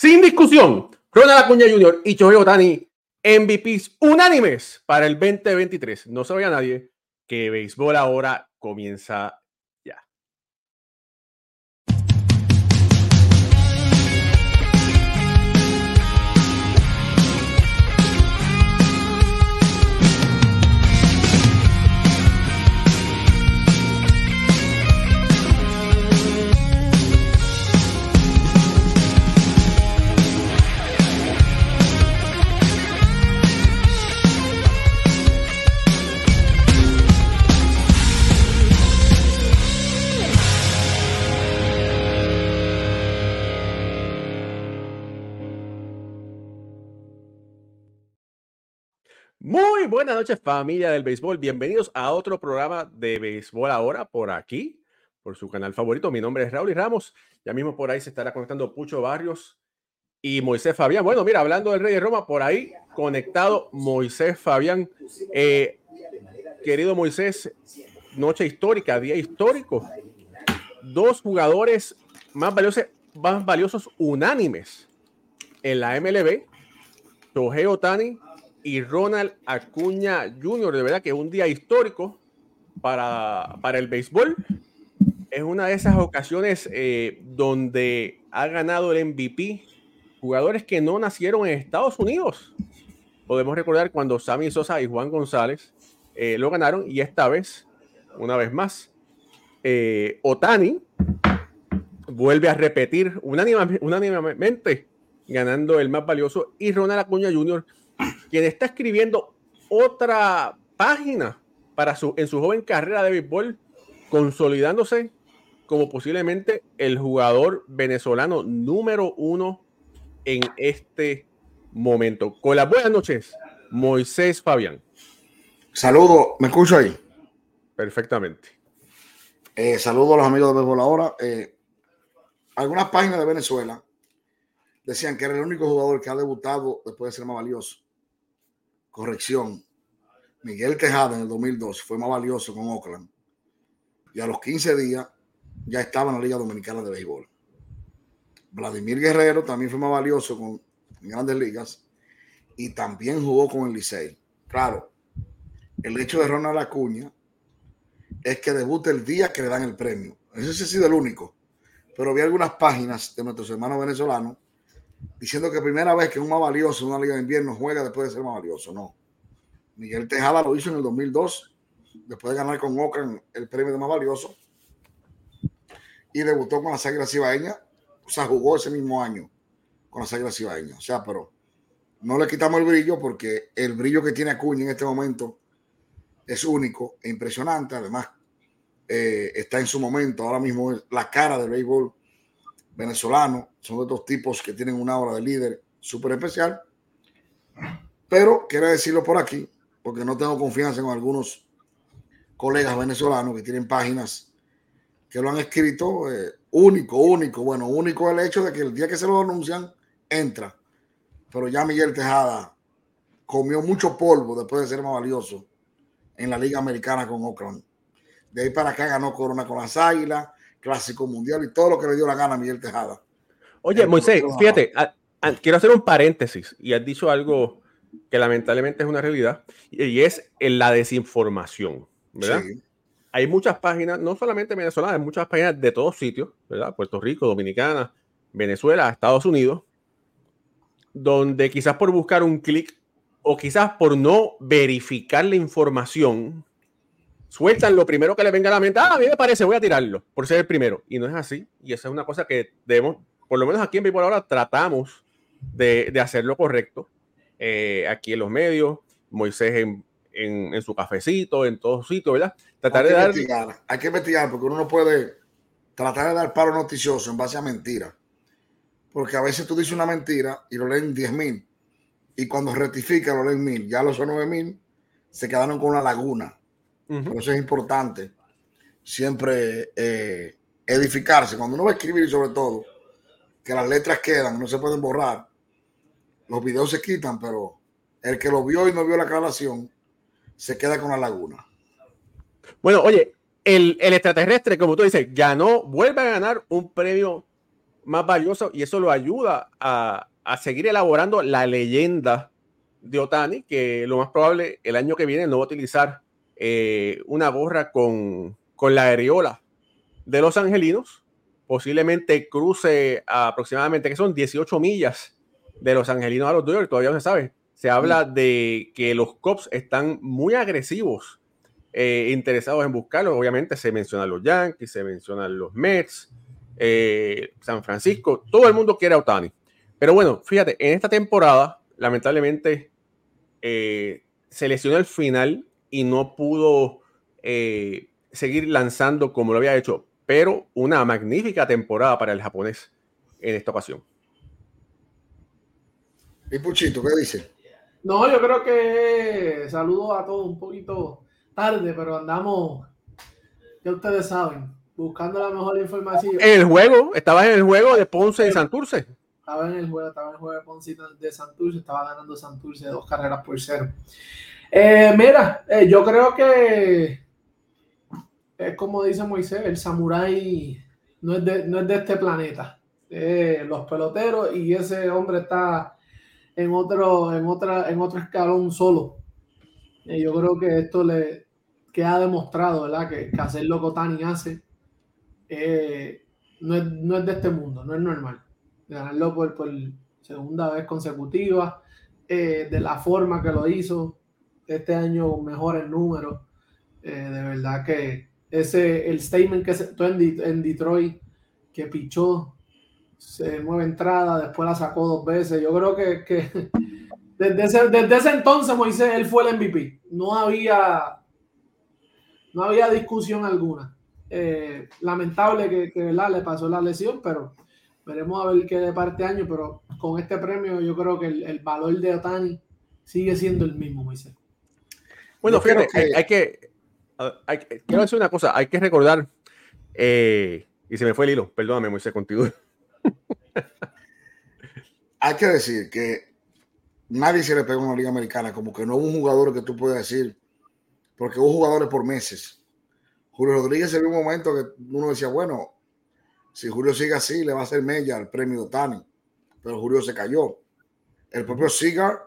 Sin discusión, Ronald Acuña Jr. y Chohei Otani MVPs unánimes para el 2023. No se vaya nadie que béisbol ahora comienza Muy buenas noches familia del béisbol, bienvenidos a otro programa de béisbol ahora por aquí, por su canal favorito. Mi nombre es Raúl y Ramos, ya mismo por ahí se estará conectando Pucho Barrios y Moisés Fabián. Bueno, mira, hablando del Rey de Roma, por ahí conectado Moisés Fabián. Eh, querido Moisés, noche histórica, día histórico. Dos jugadores más valiosos, más valiosos unánimes en la MLB, Shohei Otani y Ronald Acuña Jr. De verdad que es un día histórico para, para el béisbol. Es una de esas ocasiones eh, donde ha ganado el MVP jugadores que no nacieron en Estados Unidos. Podemos recordar cuando Sammy Sosa y Juan González eh, lo ganaron y esta vez, una vez más, eh, Otani vuelve a repetir unánimemente ganando el más valioso y Ronald Acuña Jr quien está escribiendo otra página para su, en su joven carrera de béisbol, consolidándose como posiblemente el jugador venezolano número uno en este momento. Con las buenas noches, Moisés Fabián. Saludo, ¿me escucho ahí? Perfectamente. Eh, saludo a los amigos de Béisbol ahora. Eh, algunas páginas de Venezuela decían que era el único jugador que ha debutado después de ser más valioso corrección, Miguel Tejada en el 2002 fue más valioso con Oakland y a los 15 días ya estaba en la Liga Dominicana de Béisbol. Vladimir Guerrero también fue más valioso con grandes ligas y también jugó con el Licey. Claro, el hecho de Ronald Acuña es que debute el día que le dan el premio. Ese sí ha sido el único. Pero vi algunas páginas de nuestros hermanos venezolanos diciendo que primera vez que un más valioso en una liga de invierno juega después de ser más valioso. No. Miguel Tejada lo hizo en el 2002, después de ganar con Oakland el premio de más valioso. Y debutó con las Águilas Cibaeñas. O sea, jugó ese mismo año con las Águilas Cibaeñas. O sea, pero no le quitamos el brillo porque el brillo que tiene Acuña en este momento es único e impresionante. Además, eh, está en su momento. Ahora mismo es la cara del béisbol venezolanos, son de estos tipos que tienen una obra de líder súper especial. Pero quiero decirlo por aquí, porque no tengo confianza en algunos colegas venezolanos que tienen páginas que lo han escrito eh, único, único. Bueno, único el hecho de que el día que se lo anuncian, entra. Pero ya Miguel Tejada comió mucho polvo después de ser más valioso en la Liga Americana con Oakland. De ahí para acá ganó Corona con las Águilas, Clásico Mundial y todo lo que le dio la gana a Miguel Tejada. Oye, Moisés, fíjate, quiero hacer un paréntesis y has dicho algo que lamentablemente es una realidad y es la desinformación, ¿verdad? Hay muchas páginas, no solamente venezolanas, hay muchas páginas de todos sitios, ¿verdad? Puerto Rico, Dominicana, Venezuela, Estados Unidos, donde quizás por buscar un clic o quizás por no verificar la información, sueltan lo primero que le venga a la mente. Ah, a mí me parece, voy a tirarlo por ser el primero. Y no es así. Y esa es una cosa que debemos, por lo menos aquí en Vivo ahora, tratamos de, de hacerlo correcto. Eh, aquí en los medios, Moisés en, en, su cafecito, en todos sitios, ¿verdad? Tratar hay de dar. Investigar, hay que investigar porque uno no puede tratar de dar paro noticioso en base a mentiras. Porque a veces tú dices una mentira y lo leen 10 mil. Y cuando rectifica lo leen mil. Ya los son 9 mil, se quedaron con una laguna por eso es importante siempre eh, edificarse. Cuando uno va a escribir, sobre todo, que las letras quedan, no se pueden borrar. Los videos se quitan, pero el que lo vio y no vio la aclaración se queda con la laguna. Bueno, oye, el, el extraterrestre, como tú dices, ganó, vuelve a ganar un premio más valioso y eso lo ayuda a, a seguir elaborando la leyenda de Otani, que lo más probable el año que viene no va a utilizar eh, una gorra con, con la areola de los angelinos, posiblemente cruce aproximadamente, que son 18 millas de los angelinos a los Dodgers, todavía no se sabe. Se habla de que los Cubs están muy agresivos, eh, interesados en buscarlo. Obviamente se mencionan los Yankees, se mencionan los Mets, eh, San Francisco, todo el mundo quiere a Otani. Pero bueno, fíjate, en esta temporada, lamentablemente, eh, se lesionó el final y no pudo seguir lanzando como lo había hecho, pero una magnífica temporada para el japonés en esta ocasión. ¿Y Puchito, qué dice? No, yo creo que saludo a todos un poquito tarde, pero andamos, ya ustedes saben, buscando la mejor información. En el juego, estaba en el juego de Ponce y Santurce. Estaba en el juego, estaba en el juego de Ponce y de Santurce, estaba ganando Santurce dos carreras por cero. Eh, mira, eh, yo creo que es como dice Moisés, el samurái no es de, no es de este planeta. Eh, los peloteros y ese hombre está en otro, en otra, en otro escalón solo. Y yo creo que esto le que ha demostrado, ¿verdad? Que, hacer lo que Tani hace eh, no, es, no, es, de este mundo, no es normal. Ganarlo por, por segunda vez consecutiva, eh, de la forma que lo hizo, este año mejor el número. Eh, de verdad que ese el statement que se en, en Detroit que pichó se mueve entrada, después la sacó dos veces. Yo creo que, que desde, ese, desde, ese, entonces Moisés, él fue el MVP. No había, no había discusión alguna. Eh, lamentable que, que le pasó la lesión, pero veremos a ver qué de parte año, pero con este premio yo creo que el, el valor de Otani sigue siendo el mismo, Moisés. Bueno, fíjate, que... Hay, hay, que, hay, quiero decir una cosa, hay que recordar, eh, y se me fue el hilo, perdóname, Moisés, contigo. Hay que decir que nadie se le pegó en la Liga Americana, como que no hubo un jugador que tú puedas decir, porque hubo jugadores por meses. Julio Rodríguez en un momento que uno decía, bueno, si Julio sigue así, le va a hacer mella al premio Tani, pero Julio se cayó. El propio Cigar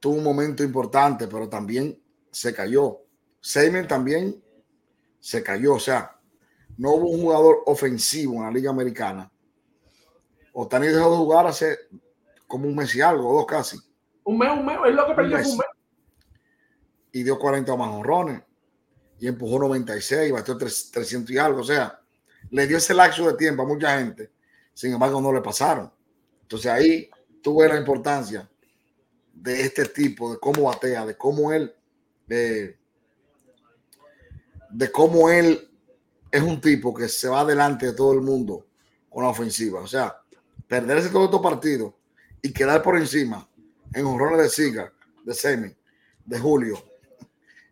tuvo un momento importante, pero también se cayó. Seymour también se cayó, o sea, no hubo un jugador ofensivo en la Liga Americana Otani dejó de jugar hace como un mes y algo, dos casi. Un mes, un mes, es lo que perdió un mes. Y dio 40 más honrones. Y empujó 96, batió 300 y algo. O sea, le dio ese lapso de tiempo a mucha gente. Sin embargo, no le pasaron. Entonces ahí tuve la importancia de este tipo, de cómo batea, de cómo él, de, de cómo él es un tipo que se va delante de todo el mundo con la ofensiva. O sea, perderse todo estos partidos y quedar por encima en honrones de Siga, de Semi, de Julio,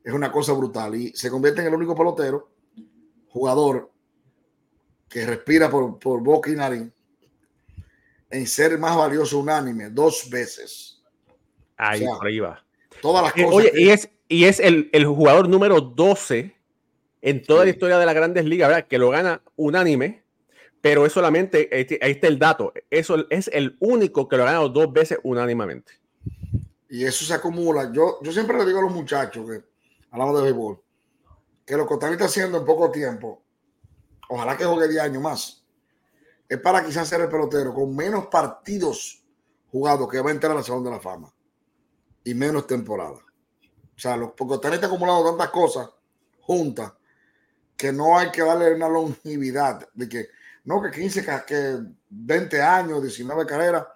es una cosa brutal. Y se convierte en el único pelotero, jugador, que respira por, por boca y nariz, en ser más valioso unánime dos veces. Ahí, o sea. Todas las eh, cosas. Oye, que... y es, y es el, el, jugador número 12 en toda sí. la historia de las grandes ligas, ¿verdad? Que lo gana unánime pero es solamente, ahí está el dato, eso es el único que lo ha ganado dos veces unánimemente. Y eso se acumula. Yo, yo siempre le digo a los muchachos que hablamos de béisbol, que lo que están haciendo en poco tiempo, ojalá que juegue 10 años más, es para quizás ser el pelotero con menos partidos jugados que va a entrar a la Salón de la Fama y menos temporada. Sea, porque están acumulando tantas cosas juntas que no hay que darle una longevidad de que no que 15, que 20 años, 19 carreras,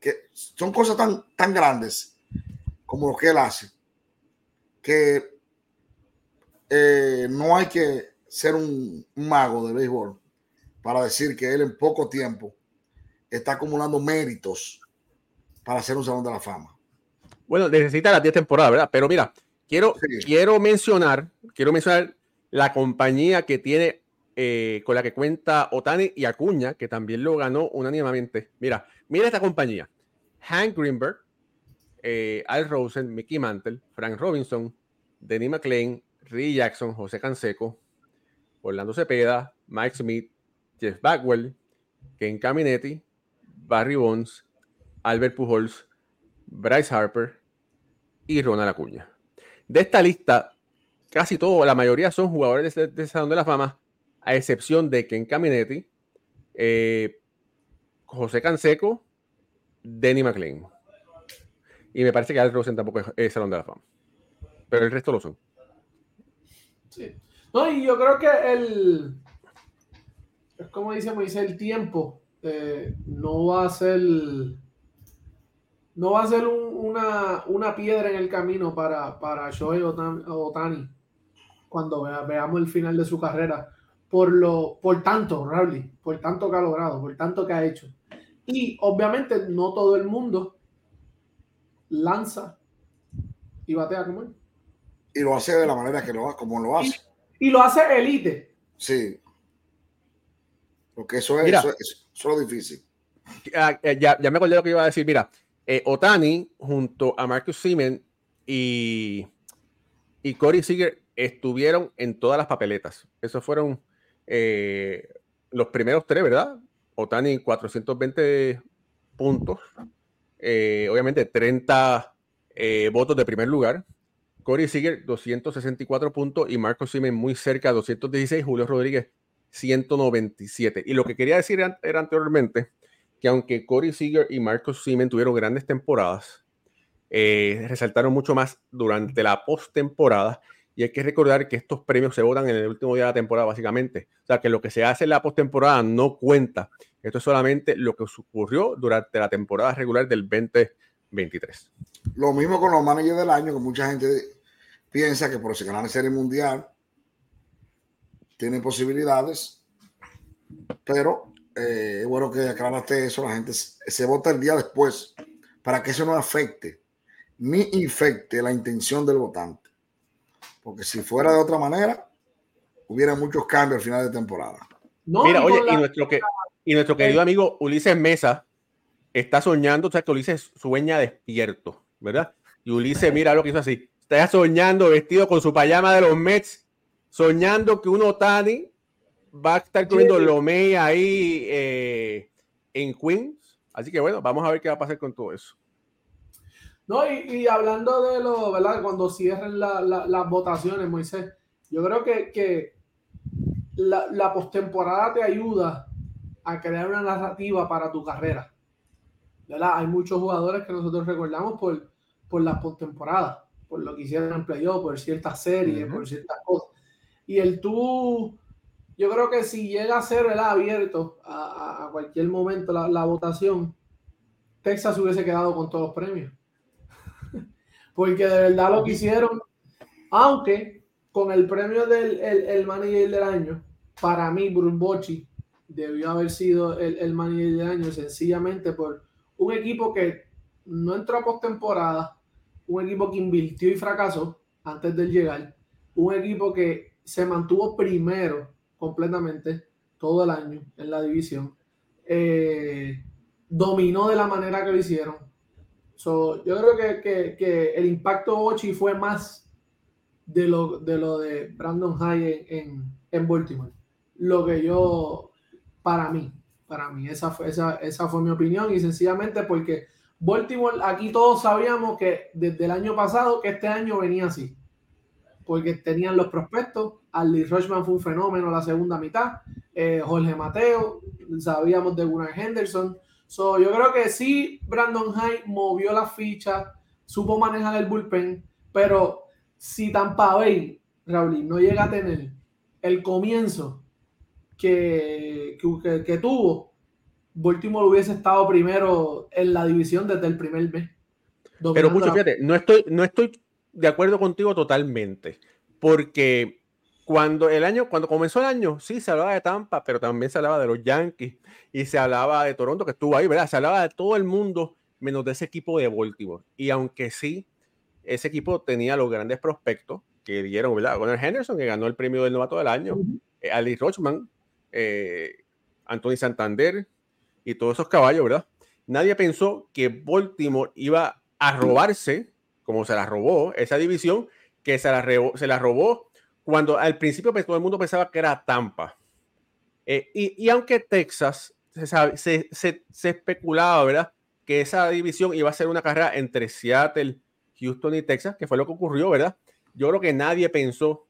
que son cosas tan, tan grandes como lo que él hace, que eh, no hay que ser un, un, mago de béisbol para decir que él en poco tiempo está acumulando méritos para hacer un salón de la fama. Bueno, necesita las 10 temporadas, ¿verdad? Pero mira, quiero, sí. quiero mencionar, quiero mencionar la compañía que tiene eh, con la que cuenta Otani y Acuña, que también lo ganó unánimemente. Mira, mira esta compañía. Hank Greenberg, eh, Al Rosen, Mickey Mantle, Frank Robinson, Denny McLean, Rick Jackson, José Canseco, Orlando Cepeda, Mike Smith, Jeff Bagwell, Ken Caminetti, Barry Bonds, Albert Pujols, Bryce Harper y Ronald Acuña. De esta lista, casi todo, la mayoría son jugadores de, Salón de la Fama, a excepción de Ken Caminetti, eh, José Canseco, Denny McLean. Y me parece que Al Rosen tampoco es, Salón de la Fama. Pero el resto lo son. Sí. No, y yo creo que el. Es como dice dice el tiempo eh, no va a ser. No va a ser una, una, piedra en el camino para, para Shohei Otani cuando veamos el final de su carrera. Por, lo, por tanto, Rowley, por tanto que ha logrado, por tanto que ha hecho. Y obviamente no todo el mundo lanza y batea como él. Y lo hace de la manera que lo hace, como lo hace. Y, lo hace elite. Sí. Porque eso es, eso, es, lo difícil. Ah, eh, ya, ya, me acordé lo que iba a decir. Mira, eh, Otani junto a Marcus Simen y, y Corey Seager estuvieron en todas las papeletas. Esos fueron eh, los primeros tres, ¿verdad? Otani 420 puntos. Eh, obviamente 30 eh, votos de primer lugar. Corey Seager 264 puntos y Marco Simen muy cerca 216. Julio Rodríguez 197. Y lo que quería decir era anteriormente que aunque Corey Seager y Marcos Simen tuvieron grandes temporadas, eh, resaltaron mucho más durante la postemporada y hay que recordar que estos premios se votan en el último día de la temporada, básicamente. O sea, que lo que se hace en la postemporada no cuenta. Esto es solamente lo que ocurrió durante la temporada regular del 2023. Lo mismo con los managers del año, que mucha gente piensa que por si ganan la Serie Mundial tienen posibilidades, pero eh, es bueno que aclaraste eso. La gente se vota el día después para que eso no afecte ni infecte la intención del votante. Porque si fuera de otra manera, hubiera muchos cambios al final de temporada. Mira, oye, y nuestro, que, y nuestro querido amigo Ulises Mesa está soñando, o sea, que Ulises sueña despierto, ¿verdad? Y Ulises, mira lo que hizo así. Está soñando vestido con su payama de los Mets, soñando que un Otani va a estar comiendo Lomé ahí eh, en Queens. Así que bueno, vamos a ver qué va a pasar con todo eso. No, y, hablando de lo, ¿verdad? Cuando cierren las votaciones, Moisés, yo creo que, la, la postemporada te ayuda a crear una narrativa para tu carrera. ¿verdad? Hay muchos jugadores que nosotros recordamos por, por la postemporada, por lo que hicieron en playoff, por ciertas series, por ciertas cosas. Y el tú, yo creo que si llega a ser ¿verdad? abierto a, cualquier momento la, votación, Texas hubiese quedado con todos los premios porque de verdad lo que aunque con el premio del el, manager del año, para mí Bruce debió haber sido el, el manager del año sencillamente por un equipo que no entró a postemporada, un equipo que invirtió y fracasó antes de llegar, un equipo que se mantuvo primero completamente todo el año en la división, eh, dominó de la manera que lo hicieron, yo creo que, el impacto Ochi fue más de lo de, lo de Brandon High en, en, Baltimore. Lo que yo, para mí, para mí, esa fue, esa, esa fue mi opinión y sencillamente porque Baltimore, aquí todos sabíamos que desde el año pasado, que este año venía así, porque tenían los prospectos, Ali Rochman fue un fenómeno la segunda mitad, eh, Jorge Mateo, sabíamos de Gunnar Henderson, yo creo que sí, Brandon High movió la ficha, supo manejar el bullpen, pero si Tampa Bay, Raúl, no llega a tener el comienzo que, que, tuvo, Baltimore hubiese estado primero en la división desde el primer mes. Pero mucho, fíjate, no estoy, no estoy de acuerdo contigo totalmente, porque cuando el año, cuando comenzó el año, sí se hablaba de Tampa, pero también se hablaba de los Yankees y se hablaba de Toronto, que estuvo ahí, ¿verdad? Se hablaba de todo el mundo, menos de ese equipo de Baltimore. Y aunque sí, ese equipo tenía los grandes prospectos que dieron, ¿verdad? Gunnar Henderson, que ganó el premio del novato del año, eh, Ali Rochman, eh, Anthony Santander y todos esos caballos, ¿verdad? Nadie pensó que Baltimore iba a robarse, como se la robó, esa división, que se la, se la robó cuando al principio pues, todo el mundo pensaba que era Tampa. Eh, y, aunque Texas se, se, especulaba, ¿verdad? Que esa división iba a ser una carrera entre Seattle, Houston y Texas, que fue lo que ocurrió, ¿verdad? Yo creo que nadie pensó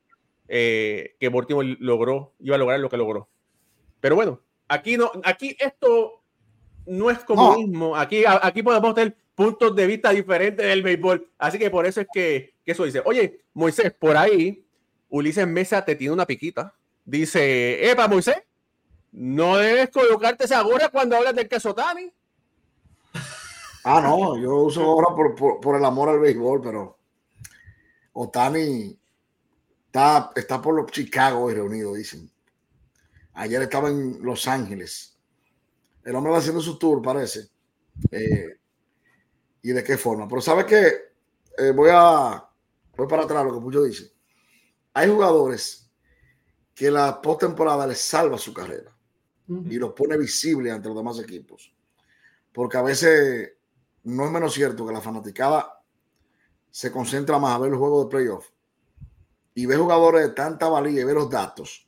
eh, que Baltimore logró, iba a lograr lo que logró. Pero bueno, aquí no, aquí esto no es comunismo. Aquí, aquí podemos tener puntos de vista diferentes del béisbol. Así que por eso es que, que eso dice. Oye, Moisés, por ahí, Ulises Mesa te tiene una piquita. Dice, Epa, Moisés, no debes colocarte esa gorra cuando hablas del queso Tani. Ah, no, yo uso ahora por, el amor al béisbol, pero Otani está, está por los Chicago reunido, dicen. Ayer estaba en Los Ángeles. El hombre va haciendo su tour, parece. Eh, ¿Y de qué forma? Pero ¿sabe qué? Eh, voy a voy para atrás lo que mucho dice. Hay jugadores que la postemporada les salva su carrera y los pone visible ante los demás equipos. Porque a veces no es menos cierto que la fanaticada se concentra más a ver los juegos de playoff y ve jugadores de tanta valía y ve los datos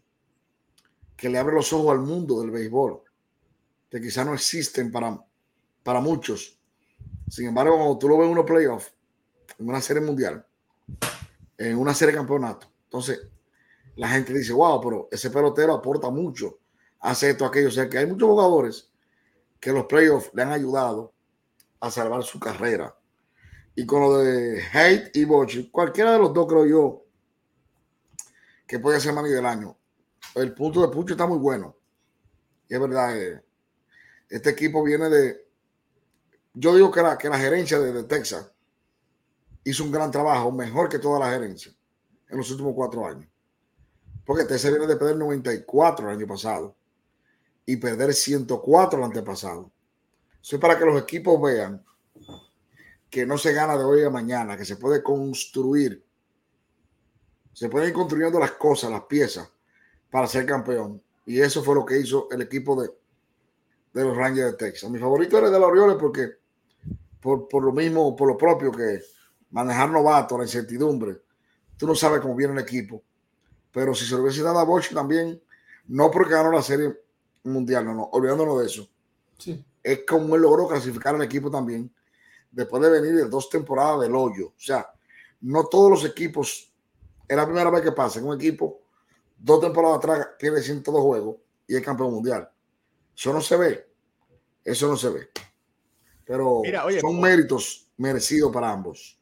que le abre los ojos al mundo del béisbol, que quizás no existen para, para muchos. Sin embargo, cuando tú lo ves en unos playoffs, en una serie mundial, en una serie de campeonato, entonces la gente dice, wow, pero ese pelotero aporta mucho, hace esto, aquello. O sea que hay muchos jugadores que los playoffs le han ayudado a salvar su carrera. Y con lo de Hate y Bochi, cualquiera de los dos creo yo que puede ser mani del año. El punto de Pucho está muy bueno. Y es verdad, eh, este equipo viene de. Yo digo que la, que la gerencia de, de Texas hizo un gran trabajo, mejor que toda la gerencia en los últimos cuatro años. Porque Texas viene de perder 94 el año pasado y perder 104 el antepasado. Eso es para que los equipos vean que no se gana de hoy a mañana, que se puede construir. Se pueden ir construyendo las cosas, las piezas, para ser campeón. Y eso fue lo que hizo el equipo de, de los Rangers de Texas. Mi favorito era el de los Orioles porque por, por lo mismo, por lo propio que manejar novato, la incertidumbre, tú no sabes cómo viene el equipo. Pero si se lo hubiese dado a Bosch también, no porque ganó la serie mundial, no, no, olvidándonos de eso. Sí. Es como él logró clasificar al equipo también, después de venir de dos temporadas del hoyo. O sea, no todos los equipos, es la primera vez que pasa en un equipo, dos temporadas atrás pierde 102 juegos y es campeón mundial. Eso no se ve. Eso no se ve. Pero son méritos merecidos para ambos.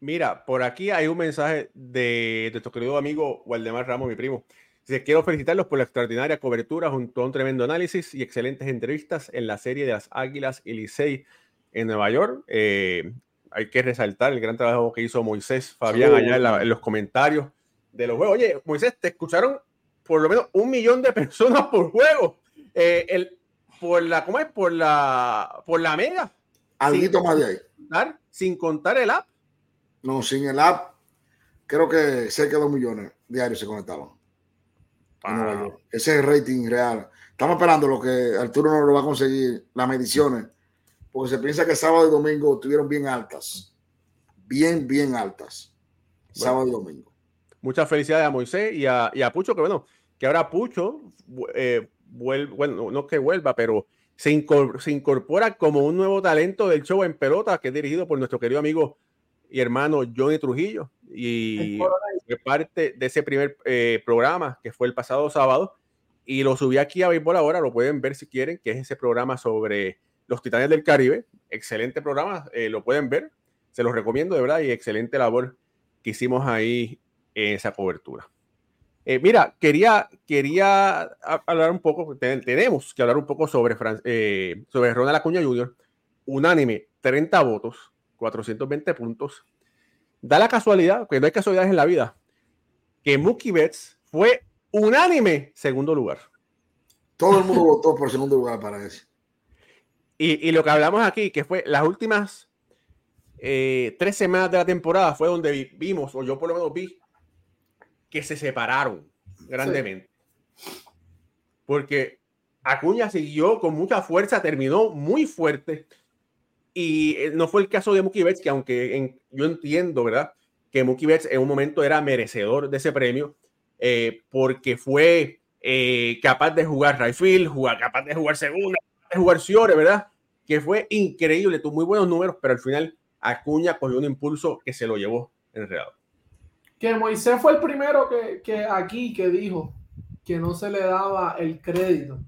Mira, por aquí hay un mensaje de, de nuestro querido amigo Waldemar Ramos, mi primo. Dice, quiero felicitarlos por la extraordinaria cobertura junto a un tremendo análisis y excelentes entrevistas en la serie de las Águilas y Licey en Nueva York. Eh, hay que resaltar el gran trabajo que hizo Moisés Fabián allá en, los comentarios de los juegos. Oye, Moisés, te escucharon por lo menos un millón de personas por juego. Eh, el, por la, ¿cómo es? Por la, por la mega. Algo más de ahí. sin contar el app. No, sin el app, creo que cerca de dos millones diarios se conectaban. Ese es el rating real. Estamos esperando lo que Arturo no lo va a conseguir, las mediciones, porque se piensa que sábado y domingo estuvieron bien altas. Bien, bien altas. Sábado y domingo. Muchas felicidades a Moisés y a, y a Pucho, que bueno, que ahora Pucho eh, vuelve, bueno, no que vuelva, pero se incorpora, se incorpora como un nuevo talento del show en pelota que es dirigido por nuestro querido amigo y hermano Johnny Trujillo. Y fue parte de ese primer eh, programa que fue el pasado sábado. Y lo subí aquí a Béisbol ahora, lo pueden ver si quieren, que es ese programa sobre los Titanes del Caribe. Excelente programa, eh, lo pueden ver. Se los recomiendo de verdad y excelente labor que hicimos ahí en esa cobertura. Eh, mira, quería, quería hablar un poco, tenemos que hablar un poco sobre, sobre Ronald Acuña Jr., unánime, 30 votos, 420 puntos. Da la casualidad, que no hay casualidades en la vida, que Mookie Betts fue unánime segundo lugar. Todo el mundo votó por segundo lugar para eso. Y, y, lo que hablamos aquí, que fue las últimas eh, tres semanas de la temporada, fue donde vimos, o yo por lo menos vi, que se separaron grandemente. Porque Acuña siguió con mucha fuerza, terminó muy fuerte y eh, no fue el caso de Mookie Betts, que aunque yo entiendo, ¿verdad? Que Mookie Betts en un momento era merecedor de ese premio, eh, porque fue eh, capaz de jugar right jugar, capaz de jugar segunda, de jugar Ciore, ¿verdad? Que fue increíble, tuvo muy buenos números, pero al final Acuña cogió un impulso que se lo llevó enredado. Que Moisés fue el primero que, que aquí que dijo que no se le daba el crédito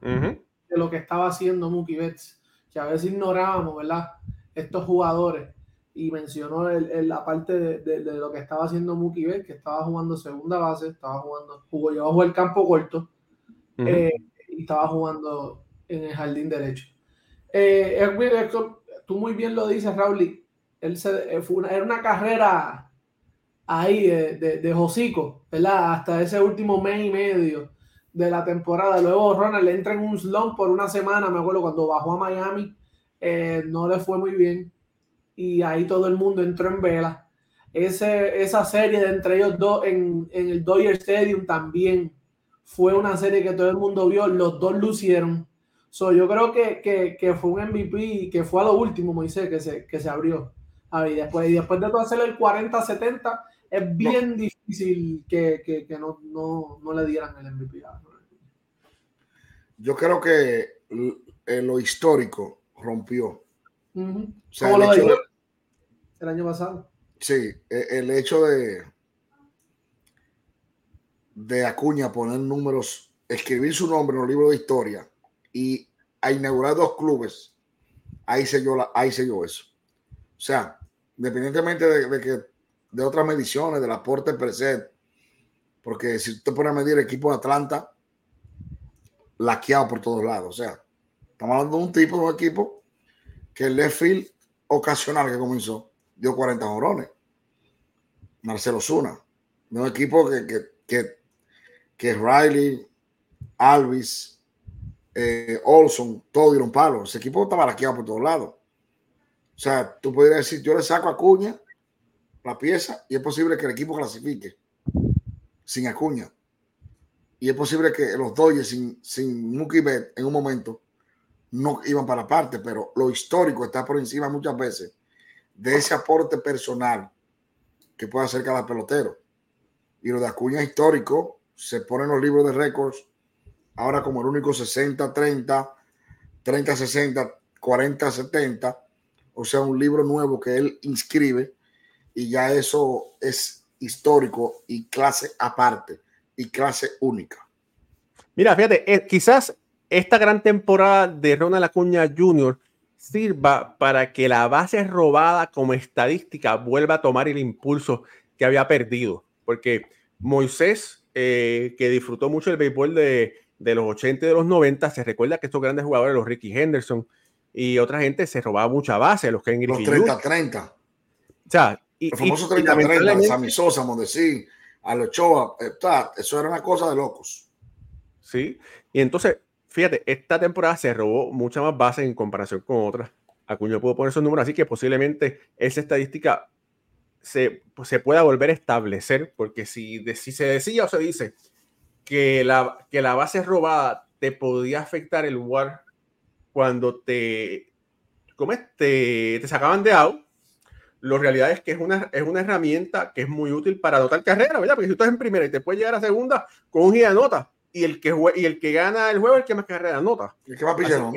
de lo que estaba haciendo Mookie Betts, que a veces ignorábamos, ¿verdad? Estos jugadores y mencionó el, la parte de, de, lo que estaba haciendo Mookie Betts, que estaba jugando segunda base, estaba jugando, jugó, llevó el campo corto eh, y estaba jugando en el jardín derecho. Eh, tú muy bien lo dices, Raúl, él se, eh, fue una, era una carrera ahí de, de, de Josico, ¿verdad? Hasta ese último mes y medio de la temporada. Luego Ronald entra en un slump por una semana, me acuerdo cuando bajó a Miami, no le fue muy bien y ahí todo el mundo entró en vela. Ese, esa serie de entre ellos dos en, en el Dodger Stadium también fue una serie que todo el mundo vio, los dos lucieron. So, yo creo que, que, que fue un MVP que fue a lo último, Moisés, que se, que se abrió. A y, después, y después de todo hacer el 40-70, es bien difícil que, que, que no, no, no, le dieran el MVP. Yo creo que lo histórico rompió el año pasado. Sí, e, el hecho de de Acuña poner números, escribir su nombre en los libros de historia y a inaugurar dos clubes, ahí selló, la, ahí selló eso. O sea, independientemente de, que de otras mediciones, del aporte per se, porque si usted pone a medir el equipo de Atlanta, laqueado por todos lados. O sea, estamos hablando de un tipo de un equipo que el left field ocasional que comenzó dio 40 jorones. Marcelo Zuna, de un equipo que, que, que, Riley, Alvis, eh, Olson, todo dieron palo. Ese equipo estaba laqueado por todos lados. O sea, tú podrías decir, yo le saco a Cuña la pieza y es posible que el equipo clasifique sin Acuña. Y es posible que los Dodgers sin, sin Mookie Bet en un momento no iban para parte, pero lo histórico está por encima muchas veces de ese aporte personal que puede hacer cada pelotero. Y lo de Acuña histórico se pone en los libros de récords ahora como el único 60-30, 30-60, 40-70, o sea, un libro nuevo que él inscribe y ya eso es histórico y clase aparte y clase única. Mira, fíjate, eh, quizás esta gran temporada de Ronald Acuña Jr. sirva para que la base robada como estadística vuelva a tomar el impulso que había perdido. Porque Moisés, eh, que disfrutó mucho el béisbol de, de, los 80 y de los 90, se recuerda que estos grandes jugadores, los Ricky Henderson y otra gente, se robaba mucha base, los Ken Los 30-30. O sea, y, los famosos 30-30, Sammy Sosa, Mondesi, Alochoa, eh, eso era una cosa de locos. Sí, y entonces fíjate, esta temporada se robó mucha más base en comparación con otras. Acuña pudo poner esos números, así que posiblemente esa estadística se, pues, se pueda volver a establecer, porque si, si se decía o se dice que la, que la base robada te podía afectar el WAR cuando te, ¿cómo es? te, te sacaban de out, la realidad es que es una, es una herramienta que es muy útil para anotar carrera, ¿verdad? Porque si tú estás en primera y te puedes llegar a segunda con un giro de nota, y el que, y el que gana el juego es el que más carrera nota. El que más pilla,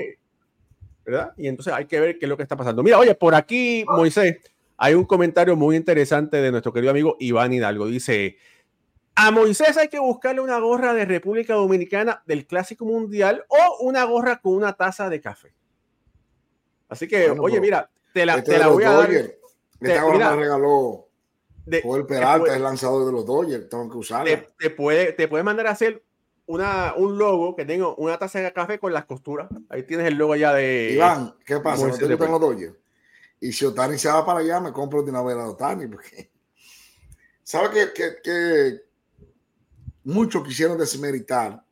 ¿Verdad? Y entonces hay que ver qué es lo que está pasando. Mira, oye, por aquí, Moisés, hay un comentario muy interesante de nuestro querido amigo Iván Hidalgo. Dice, a Moisés hay que buscarle una gorra de República Dominicana del Clásico Mundial o una gorra con una taza de café. Así que, oye, mira, te la, este te la voy a dar. Esta gorra me regaló de, el Peralta, el lanzador de los Dodgers, tengo que usarla. Te, te, puede, te puede mandar a hacer una, un logo que tengo una taza de café con las costuras. Ahí tienes el logo ya de. Iván, ¿qué pasa? No te tengo doy. Y si Otani se va para allá, me compro de una vez a Otani. Porque. ¿Sabe que, que, que muchos quisieron desmeritar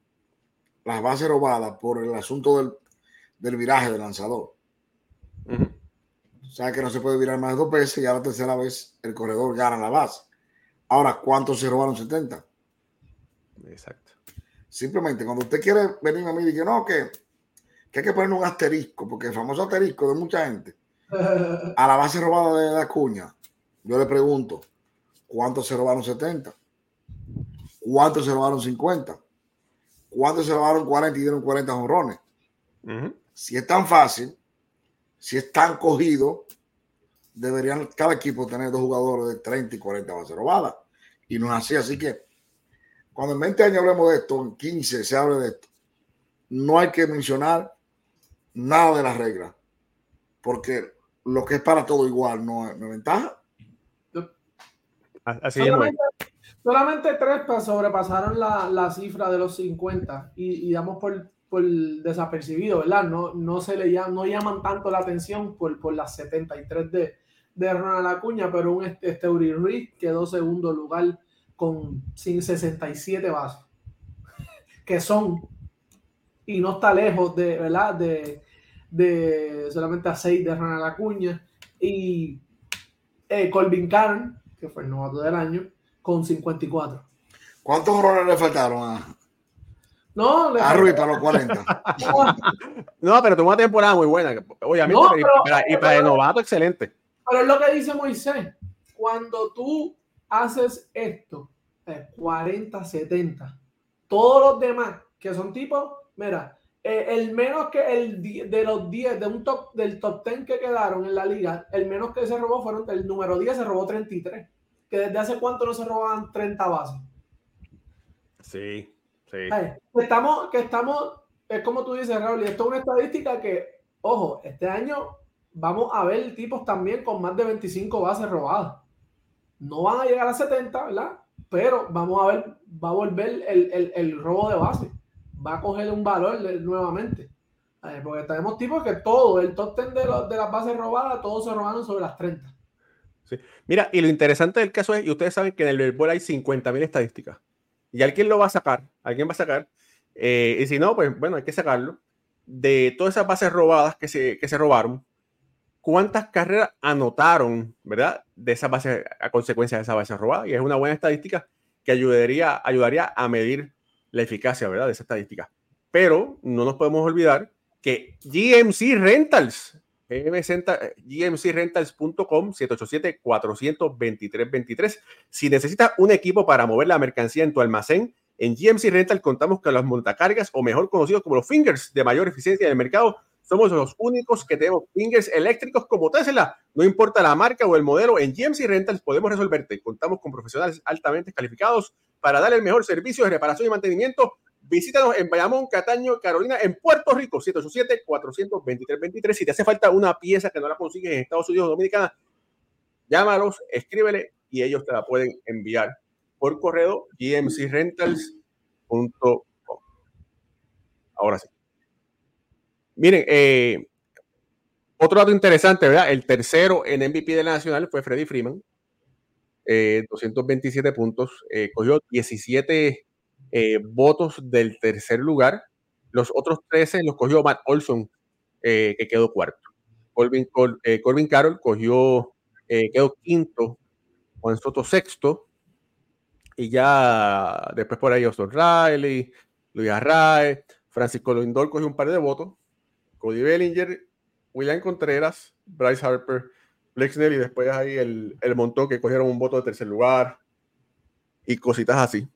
las bases robadas por el asunto del, del viraje del lanzador? Sabe que no se puede virar más de dos veces y a la tercera vez el corredor gana la base. Ahora, ¿cuántos se robaron 70? Exacto. Simplemente cuando usted quiere venir a mí y dice, no, que, que, hay que poner un asterisco, porque el famoso asterisco de mucha gente, a la base robada de la cuña, yo le pregunto, ¿cuántos se robaron 70? ¿Cuántos se robaron 50? cuando se robaron 40 y dieron 40 jonrones. Si es tan fácil, si es tan cogido, deberían cada equipo tener dos jugadores de 30 y 40 bases robadas. Y no es así. Así que cuando en 20 años hablemos de esto, en 15 se hable de esto, no hay que mencionar nada de las reglas. Porque lo que es para todo igual no es, ventaja. Así solamente, solamente tres sobrepasaron la, la, cifra de los 50 y, y damos por, por, desapercibido, ¿verdad? No, no se le llaman, no llaman tanto la atención por, por las 73 de, de Ronald Acuña, pero un este, Ruiz quedó segundo lugar con 67 bases, que son, y no está lejos de, ¿verdad? De, de solamente a 6 de Ronald Acuña y eh, Colvin Karen, que fue el novato del año, con 54. ¿Cuántos errores le faltaron a, no, a Ruiz para los 40? no, pero tuvo una temporada muy buena. Obviamente, y, para, el novato, excelente. Pero es lo que dice Moisés. Cuando tú haces esto, 40, eh, 70, todos los demás que son tipos, mira, eh, el menos que el de los 10 de un top del top 10 que quedaron en la liga, el menos que se robó fueron el número 10 se robó 33. Que desde hace cuánto no se robaban 30 bases. Sí, sí. estamos, que estamos, es como tú dices, Raúl, y esto es una estadística que, ojo, este año vamos a ver tipos también con más de 25 bases robadas. No van a llegar a 70, ¿verdad? Pero vamos a ver, va a volver el, el, el robo de bases va a coger un valor nuevamente. Porque tenemos tipos que todo, el top 10 de, de las bases robadas, todos se robaron sobre las 30. Sí. Mira, y lo interesante del caso es, y ustedes saben que en el béisbol hay 50.000 estadísticas. Y alguien lo va a sacar, alguien va a sacar. Eh, y si no, pues bueno, hay que sacarlo. De todas esas bases robadas que se, que se robaron, ¿cuántas carreras anotaron, verdad? De esa base, a consecuencia de esa base robada. Y es una buena estadística que ayudaría, ayudaría a medir la eficacia, ¿verdad? De esa estadística. Pero no nos podemos olvidar que GMC Rentals, gmcrentals.com 787-423-23. Si necesitas un equipo para mover la mercancía en tu almacén, en GMC Rental contamos con los montacargas o mejor conocidos como los fingers de mayor eficiencia en el mercado. Somos los únicos que tenemos fingers eléctricos como Tesla. No importa la marca o el modelo, en GMC Rentals podemos resolverte. Contamos con profesionales altamente calificados para dar el mejor servicio de reparación y mantenimiento. Visítanos en Bayamón, Cataño, Carolina, en Puerto Rico, 787-423-23. Si te hace falta una pieza que no la consigues en Estados Unidos o Dominicana, llámalos, escríbele y ellos te la pueden enviar por correo gmcrentals.com. Ahora sí. Miren, eh, otro dato interesante, ¿verdad? El tercero en MVP de la Nacional fue Freddy Freeman, 227 eh, puntos, eh, cogió 17 eh, votos del tercer lugar. Los otros 13 los cogió Matt Olson, que quedó cuarto. Colvin, Carroll cogió, quedó quinto, Juan Soto sexto, y ya después por ahí Austin Riley, Luis Arrae, Francisco Lindor cogió un par de votos, Cody Bellinger, William Contreras, Bryce Harper, Flexner y después ahí el, el montón que cogieron un voto de tercer lugar y cositas así.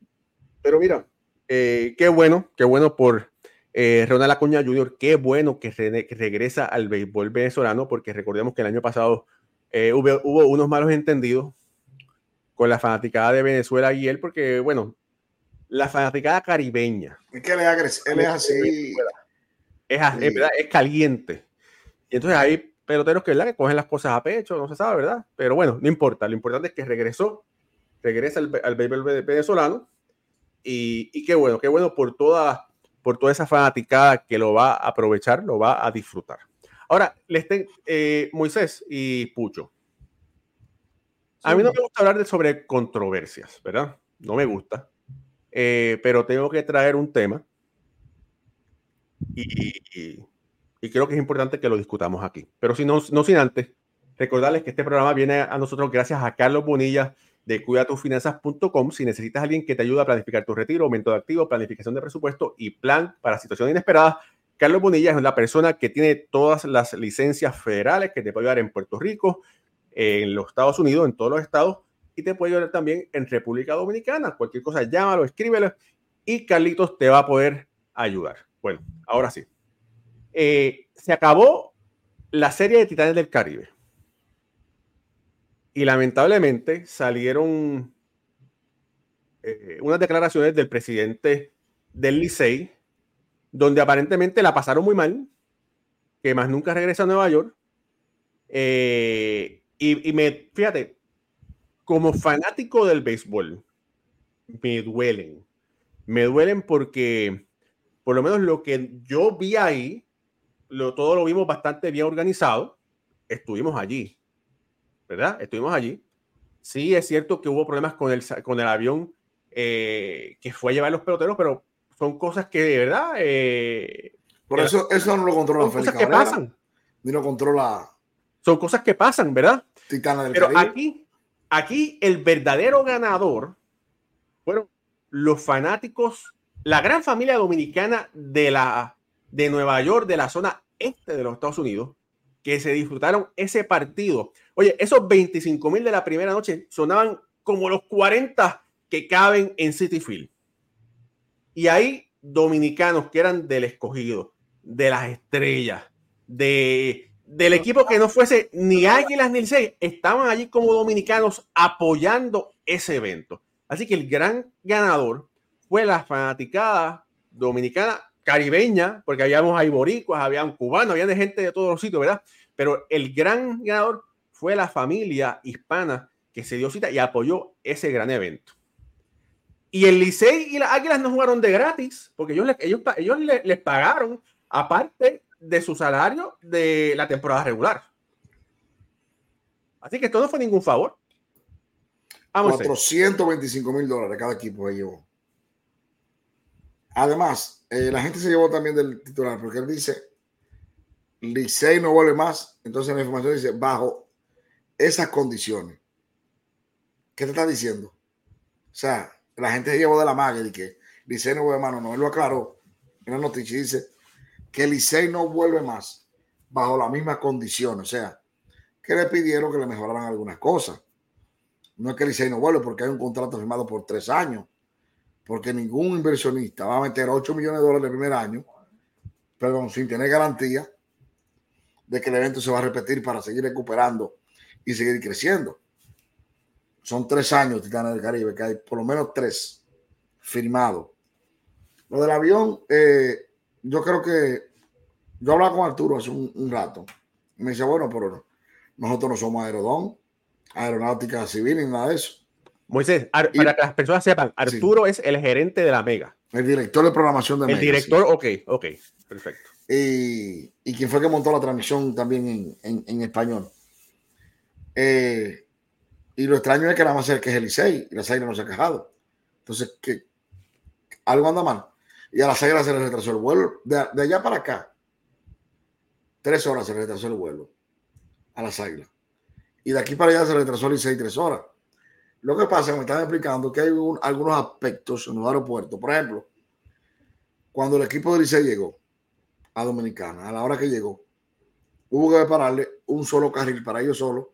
Pero mira, eh, qué bueno, qué bueno por eh, Ronald Acuña Jr., qué bueno que, regresa al béisbol venezolano, porque recordemos que el año pasado eh, hubo, unos malos entendidos con la fanaticada de Venezuela y él, porque, bueno, la fanaticada caribeña. Es que él es, él es así. Es, es, es caliente. Y entonces ahí peloteros que, ¿verdad? que cogen las cosas a pecho, no se sabe, ¿verdad? Pero bueno, no importa. Lo importante es que regresó, regresa al, al béisbol venezolano y, y, qué bueno, qué bueno por toda, por toda esa fanaticada que lo va a aprovechar, lo va a disfrutar. Ahora, les ten, eh, Moisés y Pucho. A mí no me gusta hablar de sobre controversias, ¿verdad? No me gusta. Eh, pero tengo que traer un tema. y, y creo que es importante que lo discutamos aquí. Pero si no, no sin antes, recordarles que este programa viene a nosotros gracias a Carlos Bonilla de cuidatufinanzas.com. Si necesitas a alguien que te ayude a planificar tu retiro, aumento de activos, planificación de presupuesto y plan para situaciones inesperadas, Carlos Bonilla es la persona que tiene todas las licencias federales que te puede ayudar en Puerto Rico, en los Estados Unidos, en todos los estados y te puede ayudar también en República Dominicana. Cualquier cosa, llámalo, escríbelo y Carlitos te va a poder ayudar. Bueno, ahora sí. Eh, se acabó la serie de Titanes del Caribe. Y lamentablemente salieron eh, unas declaraciones del presidente del Licey, donde aparentemente la pasaron muy mal, que más nunca regresa a Nueva York. Eh, y, y, me, fíjate, como fanático del béisbol, me duelen. Me duelen porque, por lo menos lo que yo vi ahí, lo, todo lo vimos bastante bien organizado. Estuvimos allí, ¿verdad? Estuvimos allí. Sí, es cierto que hubo problemas con el, con el avión eh, que fue a llevar los peloteros, pero son cosas que de verdad. Eh, Por eso, eso no lo controla son cosas que pasan. Ni lo controla. Son cosas que pasan, ¿verdad? Titana del pero Caribe. aquí, aquí el verdadero ganador fueron los fanáticos, la gran familia dominicana de la de Nueva York, de la zona este de los Estados Unidos, que se disfrutaron ese partido. Oye, esos 25 mil de la primera noche sonaban como los 40 que caben en City Field. Y hay dominicanos que eran del escogido, de las estrellas, de, del equipo que no fuese ni Águilas ni 6, estaban allí como dominicanos apoyando ese evento. Así que el gran ganador fue la fanaticada dominicana caribeña, porque habíamos ahí boricuas, habían cubanos, había gente de todos los sitios, ¿verdad? Pero el gran ganador fue la familia hispana que se dio cita y apoyó ese gran evento. Y el Licey y las Águilas no jugaron de gratis, porque ellos, ellos, ellos les pagaron aparte de su salario de la temporada regular. Así que esto no fue ningún favor. Vamos 425 mil dólares cada equipo se llevó. Además, eh, la gente se llevó también del titular, porque él dice, Licey no vuelve más. Entonces la información dice, bajo esas condiciones. ¿Qué te está diciendo? O sea, la gente se llevó de la magia de que Licey no vuelve más. No, no, él lo aclaró en la noticia y dice que Licey no vuelve más bajo las mismas condiciones. O sea, que le pidieron que le mejoraran algunas cosas. No es que Licey no vuelve porque hay un contrato firmado por tres años. Porque ningún inversionista va a meter 8 millones de dólares el primer año, perdón, sin tener garantía de que el evento se va a repetir para seguir recuperando y seguir creciendo. Son tres años Titanes del Caribe, que hay por lo menos tres firmados. Lo del avión, eh, yo creo que yo hablaba con Arturo hace un, un rato. Me dice, bueno, pero no, nosotros no somos aerodón, aeronáutica civil ni nada de eso. Moisés, y, para que las personas sepan, Arturo sí. es el gerente de la Mega. El director de programación de el Mega. El director, sí. ok, ok, perfecto. Y, y, quien fue que montó la transmisión también en, en, en español. Eh, y lo extraño es que nada más el que es el Licey y la Águilas no se ha quejado. Entonces, que algo anda mal. Y a las Águilas se le retrasó el vuelo. De, de, allá para acá, tres horas se le retrasó el vuelo a las Águilas. Y de aquí para allá se retrasó el Licey tres horas. Lo que pasa, me están explicando que hay un, algunos aspectos en los aeropuertos. Por ejemplo, cuando el equipo de Licey llegó a Dominicana, a la hora que llegó, hubo que pararle un solo carril para ellos solos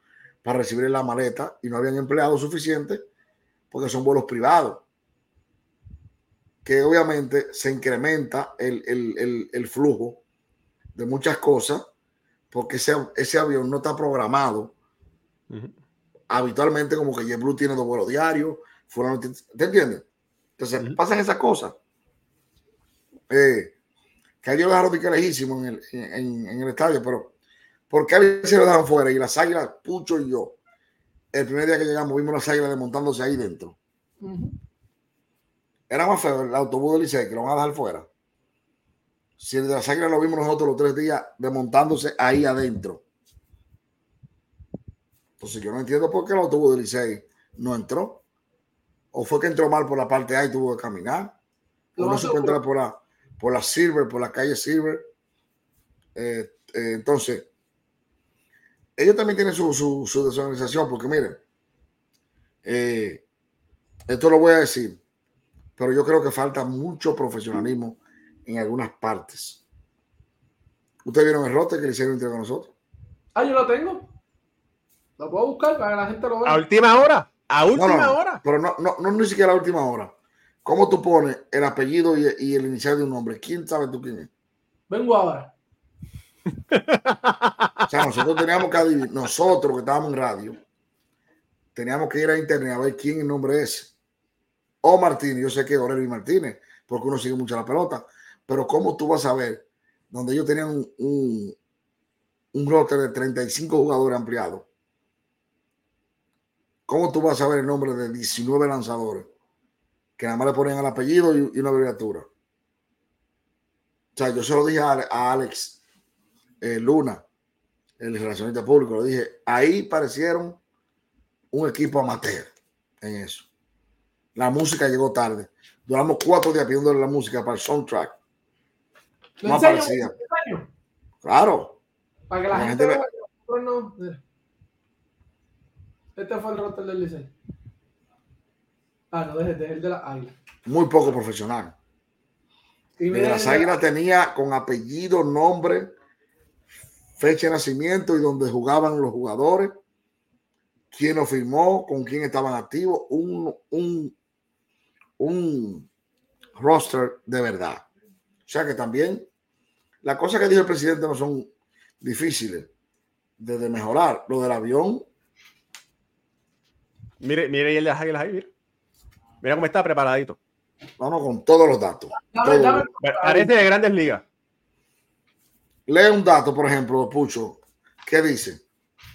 para recibir la maleta y no habían empleados suficientes porque son vuelos privados. Que obviamente se incrementa el, el, el, el flujo de muchas cosas porque ese, ese avión no está programado. Uh -huh habitualmente como que JetBlue tiene dos vuelos diarios, fueron, ¿te entiendes? Entonces, uh -huh. pasan esas cosas. Eh, que ellos dejaron de que lejísimo en el, en, en el estadio, pero ¿por qué a veces lo dejan fuera? Y las águilas, Pucho y yo, el primer día que llegamos, vimos las águilas desmontándose ahí dentro. Uh -huh. Era más feo el autobús del Licey, que lo van a dejar fuera. Si el de las águilas lo vimos nosotros los tres días desmontándose ahí adentro. Entonces yo no entiendo por qué el autobús del Licey no entró. O fue que entró mal por la parte A y tuvo que caminar. O no se puede entrar por la, por la Silver, por la calle Silver. Eh, eh, entonces, ellos también tienen su, su, su desorganización, porque miren, eh, esto lo voy a decir, pero yo creo que falta mucho profesionalismo en algunas partes. ¿Ustedes vieron el rote que le hicieron entre nosotros? Ah, yo lo tengo. Lo puedo buscar para que la gente lo vea. A última hora. A última no, no, hora. Pero no, no, no ni siquiera a última hora. ¿Cómo tú pones el apellido y, y el inicial de un nombre? ¿Quién sabe tú quién es? Vengo ahora. O sea, nosotros teníamos que adivinar, nosotros que estábamos en radio, teníamos que ir a internet a ver quién el nombre es. O Martínez, yo sé que es Aurelio Martínez, porque uno sigue mucho la pelota, pero ¿cómo tú vas a ver donde ellos tenían un, un, un roster de 35 jugadores ampliados? ¿Cómo tú vas a ver el nombre de 19 lanzadores? Que nada más le ponen el apellido y, y una abreviatura. O sea, yo se lo dije a, a Alex eh, Luna, el relacionista público, le dije, ahí parecieron un equipo amateur en eso. La música llegó tarde. Duramos cuatro días pidiéndole la música para el soundtrack. ¿Le No aparecía. Claro. Para que la, La gente gente vea. que no-. Este fue el roster del Licey. Ah, no, desde el de la Águila. Muy poco profesional. Y El de las águilas tenía con apellido, nombre, fecha de nacimiento y donde jugaban los jugadores, quién lo firmó, con quién estaban activos, un, un, un roster de verdad. O sea que también las cosas que dijo el presidente no son difíciles de, de mejorar. Lo del avión, Mire, mire y el de las águilas ahí, mira. Mira cómo está preparadito. vamos con todos los datos. Dame, todo. dame. Parece de grandes ligas. Lee un dato, por ejemplo, Pucho. ¿Qué dice?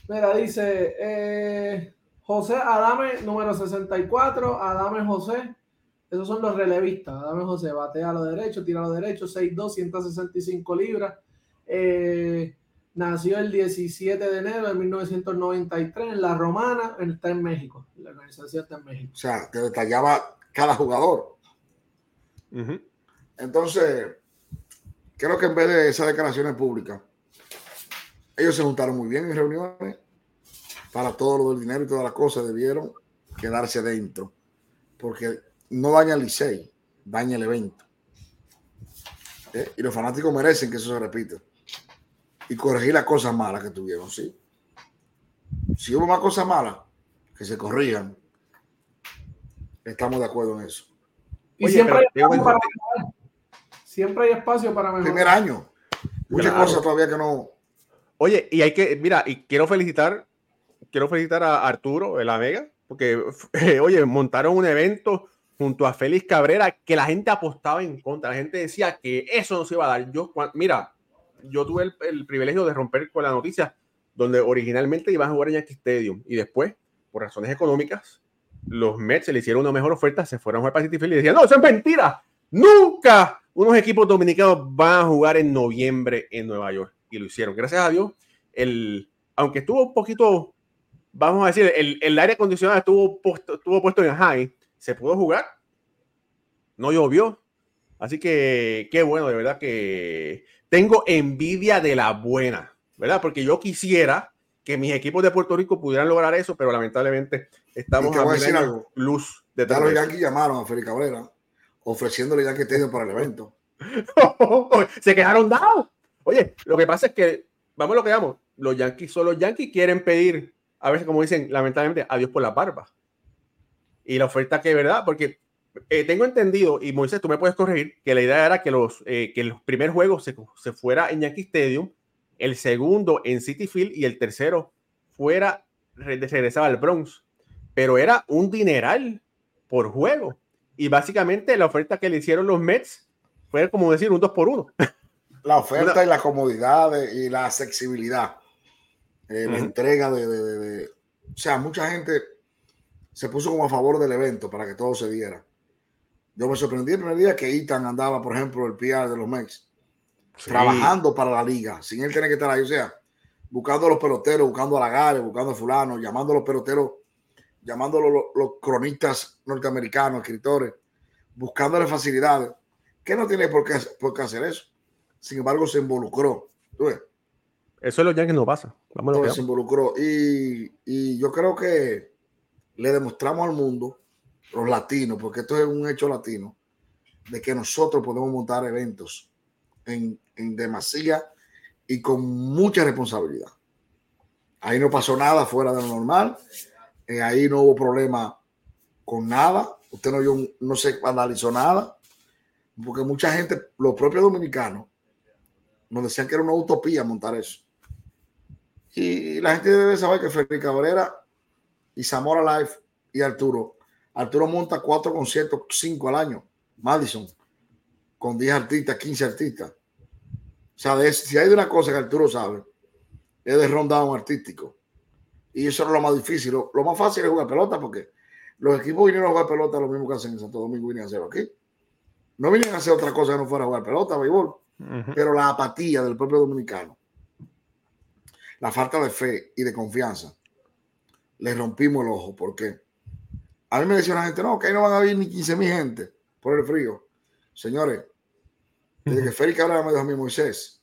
Mira, dice eh, José Adame, número 64. Adame José. Esos son los relevistas. Adame José batea a lo derecho, tira a lo derecho, 6'2, 165 libras. Eh, nació el 17 de enero de 1993 en La Romana, está en México. La organización está en México. O sea, te detallaba cada jugador. Ujú. Entonces, creo que en vez de esas declaraciones públicas, ellos se juntaron muy bien en reuniones para todo lo del dinero y todas las cosas, debieron quedarse dentro, porque no daña el Licey, daña el evento. ¿Eh? Y los fanáticos merecen que eso se repita. Y corregir las cosas malas que tuvieron, ¿sí? Si hubo más cosas malas, que se corrijan. Estamos de acuerdo en eso. Y Oye, siempre, hay para mejorar. siempre hay espacio para mejorar. Primer año. Muchas Claro. cosas todavía que no, Oye, y hay que, mira, y quiero felicitar, quiero felicitar a Arturo de la Vega, porque, oye, montaron un evento junto a Félix Cabrera que la gente apostaba en contra, la gente decía que eso no se iba a dar. Yo, cuan- mira, yo tuve el, el privilegio de romper con la noticia donde originalmente iban a jugar en Yankee Stadium y después, por razones económicas, los Mets se le hicieron una mejor oferta, se fueron a jugar para Field y decían, no, eso es mentira, nunca unos equipos dominicanos van a jugar en noviembre en Nueva York. Y lo hicieron. Gracias a Dios, el, aunque estuvo un poquito, vamos a decir, el, el aire acondicionado estuvo estuvo puesto en high, se pudo jugar, no llovió. Así que qué bueno, de verdad que tengo envidia de la buena, ¿verdad? Porque yo quisiera que mis equipos de Puerto Rico pudieran lograr eso, pero lamentablemente estamos te voy a decir algo. luz de Ya los Yankees llamaron a Félix Cabrera ofreciéndole Yankee Stadium para el evento. se quedaron dados. Oye, lo que pasa es que, vamos a lo que vamos, los Yankees son los Yankees, quieren pedir, a veces como dicen, lamentablemente, adiós por la barba. Y la oferta que, ¿verdad? Porque eh, tengo entendido, y Moisés, tú me puedes corregir, que la idea era que los, eh, que los primeros juegos se, se fuera en Yankee Stadium, el segundo en City Field y el tercero fuera, re- regresaba al Bronx. Pero era un dineral por juego. Y básicamente la oferta que le hicieron los Mets fue como decir un 2 por 1 La oferta Una- y la comodidad de- y la accesibilidad. eh, La entrega de- de- O sea, mucha gente se puso como a favor del evento para que todo se diera. Yo me sorprendí el primer día que Ethan andaba, por ejemplo, el PR de los Mex, trabajando para la liga, sin él tener que estar ahí. O sea, buscando a los peloteros, buscando a Lagares, buscando a fulano, llamando a los peloteros, llamando a los, los cronistas norteamericanos, escritores, buscándole facilidades. Que no tiene por qué, por qué hacer eso. Sin embargo, se involucró. ¿tú ves? Eso es lo Yankees no pasa. Que Entonces, se involucró. Y, y yo creo que le demostramos al mundo, los latinos, porque esto es un hecho latino, de que nosotros podemos montar eventos en, en demasía y con mucha responsabilidad. Ahí no pasó nada fuera de lo normal. eh, ahí no hubo problema con nada. usted no, yo, no se analizó nada, porque mucha gente, los propios dominicanos, nos decían que era una utopía montar eso. Y la gente debe saber que Félix Cabrera y Zamora Life y Arturo, Arturo monta cuatro conciertos, cinco al año, Madison, con 10 artistas, 15 artistas. O sea, si hay de una cosa que Arturo sabe, es de rundown artístico. Y eso es lo más difícil. Lo, más fácil es jugar pelota porque los equipos vinieron a jugar pelota lo mismo que hacen en Santo Domingo vinieron a hacerlo aquí. No vinieron a hacer otra cosa que no fuera a jugar pelota, béisbol. Pero la apatía del propio dominicano, la falta de fe y de confianza, le rompimos el ojo. porque A mí me decía la gente, no, que ahí no van a venir ni 15 mil gente por el frío. Señores, desde que Félix Cabrera me dijo a mí, Moisés,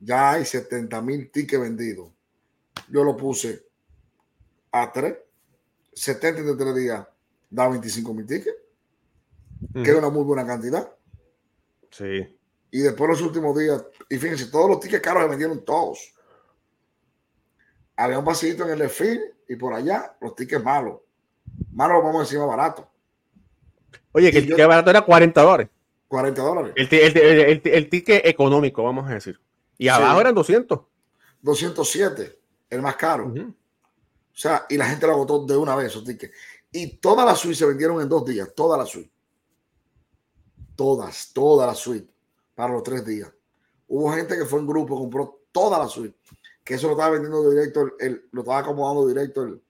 ya hay 70 mil tickets vendidos. Yo lo puse a 3, 70 de 3 días, da 25 mil tickets, que es una muy buena cantidad. Sí. Y después los últimos días, y fíjense, todos los tickets caros se vendieron todos. Había un vasito en el desfile y por allá los tickets malos. Malos vamos a decir más barato. Oye, que el ticket barato era 40 dólares. 40 dólares. El, ticket económico, vamos a decir. Y abajo eran 200. 207, el más caro. O sea, y la gente lo agotó de una vez esos tickets. Y todas las suites se vendieron en dos días, todas las suites. Todas, todas las suites para los tres días. Hubo gente que fue en grupo, compró toda la suite, que eso lo estaba vendiendo directo, el, lo estaba acomodando directo el,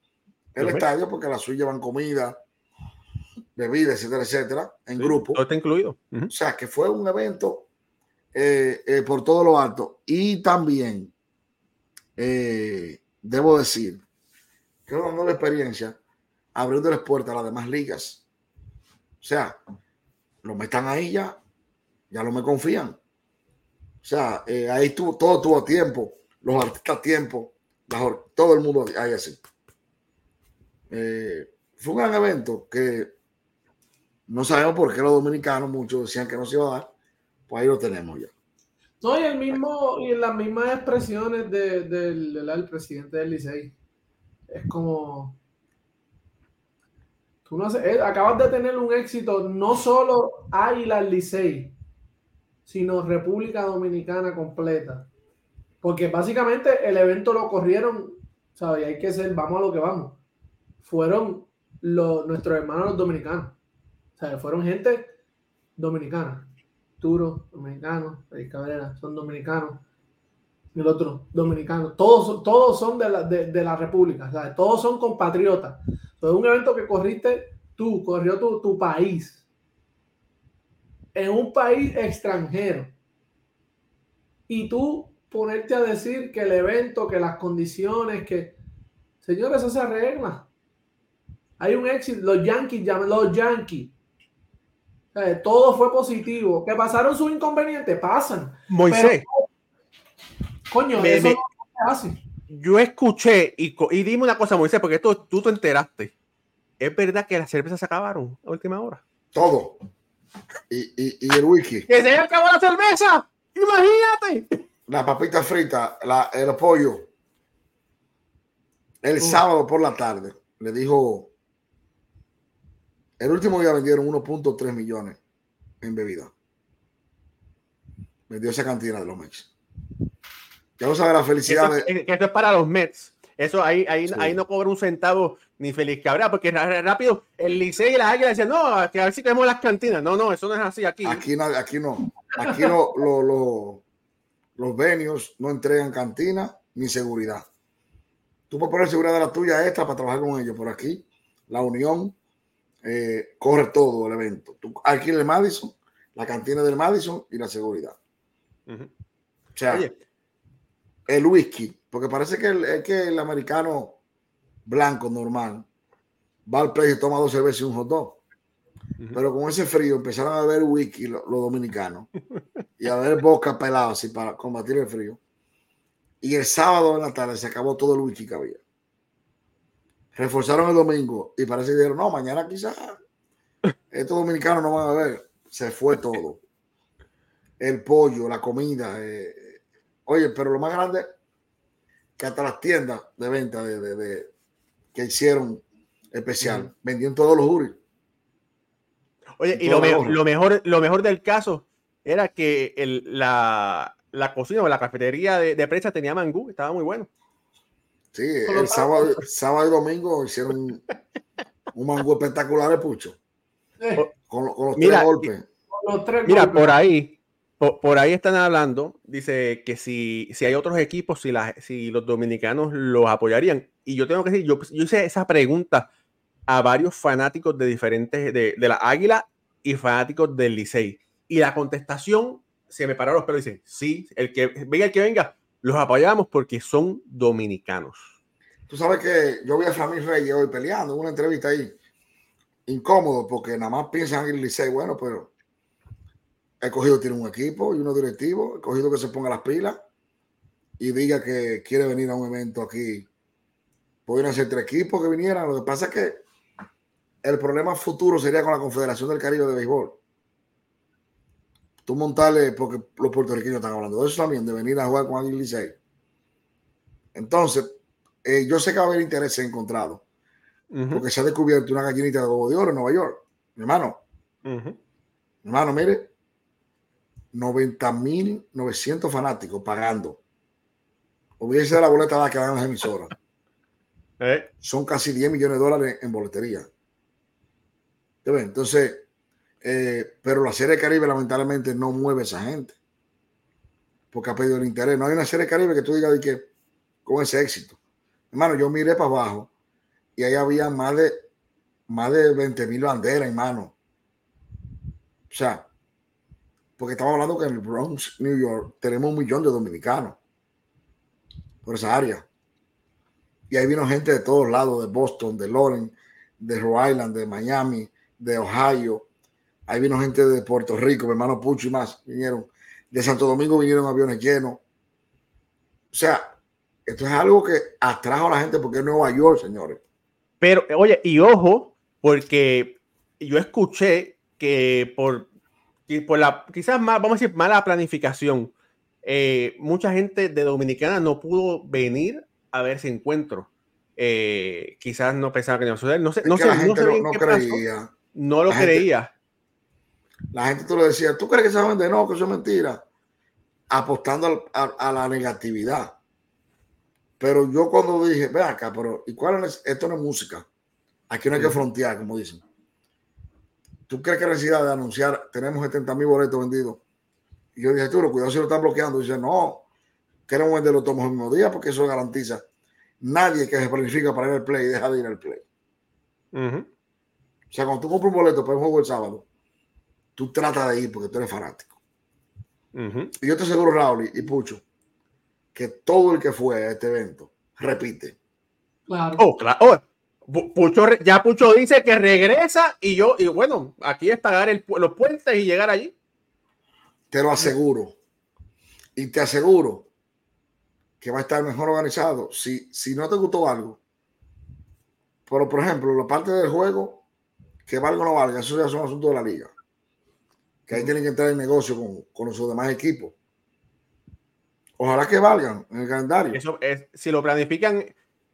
el estadio, porque las suites llevan comida, bebida, etcétera, etcétera, en grupo. Todo está incluido. O sea, que fue un evento eh, eh, por todo lo alto. Y también, eh, debo decir, que una nueva experiencia abriéndoles puertas a las demás ligas. O sea, los metan ahí ya, ya no me confían. O sea, ahí tuvo, todo tuvo tiempo, los artistas tiempo, todo el mundo ahí así. fue un gran evento que no sabemos por qué los dominicanos, muchos decían que no se iba a dar, pues ahí lo tenemos ya. No, y el mismo, y las mismas expresiones del presidente del Licey. Es como. Tú no eh, acabas de tener un éxito, no solo Águila Licey, sino República Dominicana completa. Porque básicamente el evento lo corrieron, ¿sabes? Hay que ser, vamos a lo que vamos. Fueron los, nuestros hermanos los dominicanos fueron gente dominicana. Turo, dominicano, Félix Cabrera, son dominicanos. El otro, dominicano. Todos, todos son de la, de, la República, Todos son compatriotas. Es un evento que corriste tú, corrió tu, tu país. En un país extranjero. Y tú ponerte a decir que el evento, que las condiciones, que... Señores, eso se arregla. Hay un éxito. Los Yankees, los Yankees todo fue positivo. Que pasaron sus inconvenientes, pasan. Moisés. coño, eso no se hace. Yo escuché y, y dime una cosa, Moisés, porque esto tú te enteraste. ¿Es verdad que las cervezas se acabaron a última hora? Todo. Y, y, el wiki. ¡Que se acabó la cerveza! ¡Imagínate! La papita frita, la, el pollo. El sábado por la tarde le dijo el último día vendieron 1.3 millones en bebida. Vendió esa cantidad de los Mets. Ya no sabe la felicidad. Eso, de... esto es para los Mets. Eso ahí, ahí, ahí no cobra un centavo ni Feliz Cabrera, porque rápido el Licey y las Águilas decían, no, que a ver si tenemos las cantinas. No, no, eso no es así aquí. Aquí no, aquí no. Aquí no, lo, los venios no entregan cantina ni seguridad. Tú puedes poner seguridad de la tuya extra para trabajar con ellos. Por aquí, la unión eh, corre todo el evento. Tú el Madison, la cantina del Madison y la seguridad. O sea, el whisky, porque parece que el, es que el americano blanco normal va al precio y toma dos cervezas y un hot dog. Pero con ese frío empezaron a beber whisky los, dominicanos y a ver boca pelada así para combatir el frío. Y el sábado en la tarde se acabó todo el whisky que había reforzaron el domingo y parece que dijeron, no, mañana quizás estos dominicanos no van a ver. Se fue todo. El pollo, la comida. Eh, oye, pero lo más grande, que hasta las tiendas de venta de, que hicieron especial, vendieron todos los juris. Oye, y lo, lo, mejor, lo mejor del caso era que el, la, la cocina o la cafetería de, de prensa tenía mangú, estaba muy bueno. Sí, el sábado, sábado y domingo hicieron un mangú espectacular de Pucho. Con, los tres golpes. mira, por ahí, por, ahí están hablando, dice que si, si hay otros equipos, si, la, si los dominicanos los apoyarían. Y yo tengo que decir, yo, yo hice esa pregunta a varios fanáticos de diferentes, de, de la Águila y fanáticos del Licey. Y la contestación se me pararon los pelos y dicen, sí, el que venga, el que venga, los apoyamos porque son dominicanos. Tú sabes que yo vi a Flamín Reyes hoy peleando en una entrevista ahí, incómodo, porque nada más piensan en el Licey, bueno, pero el cogido tiene un equipo y unos directivos, el cogido que se ponga las pilas y diga que quiere venir a un evento aquí. Podrían ser tres equipos que vinieran. Lo que pasa es que el problema futuro sería con la Confederación del Caribe de Béisbol tú montarle, porque los puertorriqueños están hablando de eso también, de venir a jugar con Licey. Entonces, eh, yo sé que va a haber interés encontrado, porque se ha descubierto una gallinita de huevo de oro en Nueva York. Mi hermano, mi hermano, mire, 90.900 fanáticos pagando. Hubiese la boleta que dan las emisoras. Eh. Son casi 10 millones de dólares en boletería. Entonces, eh, pero la Serie Caribe lamentablemente no mueve a esa gente. Porque ha pedido el interés. No hay una Serie Caribe que tú digas de que con ese éxito. Hermano, yo miré para abajo y ahí había más de más de 20 mil banderas, hermano. O sea, porque estamos hablando que en el Bronx, New York, tenemos un millón de dominicanos por esa área. Y ahí vino gente de todos lados, de Boston, de Lawrence, de Rhode Island, de Miami, de Ohio, Ahí vino gente de Puerto Rico, mi hermano Pucho y más, vinieron. De Santo Domingo vinieron aviones llenos. O sea, esto es algo que atrajo a la gente porque es Nueva York, señores. Pero, oye, y ojo, porque yo escuché que por, por la, quizás más, vamos a decir, mala planificación, eh, mucha gente de Dominicana no pudo venir a ver ese encuentro. Eh, quizás no pensaba que iba a suceder. No sé, no sé, no, no, creía. No lo creía. La gente tú lo decía, ¿tú crees que se va a vender? No, que eso es mentira. Apostando a, la negatividad. Pero yo cuando dije, ve acá, pero ¿y cuál es? Esto no es música. Aquí no hay que frontear, como dicen. ¿Tú crees que la necesidad de anunciar, tenemos 70 mil boletos vendidos? Y yo dije, tú, cuidado si lo están bloqueando. Y dice, no, queremos venderlo todos el mismo día porque eso garantiza. Nadie que se planifica para ir al play deja de ir al play. O sea, cuando tú compras un boleto para un juego el sábado, tú tratas de ir porque tú eres fanático. Y yo te aseguro, Raúl y, Pucho, que todo el que fue a este evento repite. Claro. Oh, claro. Oh, Pucho, ya Pucho dice que regresa y yo, y bueno, aquí es pagar los puentes y llegar allí. Te lo aseguro. Y te aseguro que va a estar mejor organizado. Si, si no te gustó algo, pero por ejemplo, la parte del juego, que valga o no valga, eso ya son asuntos de la liga que ahí tienen que entrar en negocio con, con los demás equipos. Ojalá que valgan en el calendario. Eso es, si lo planifican,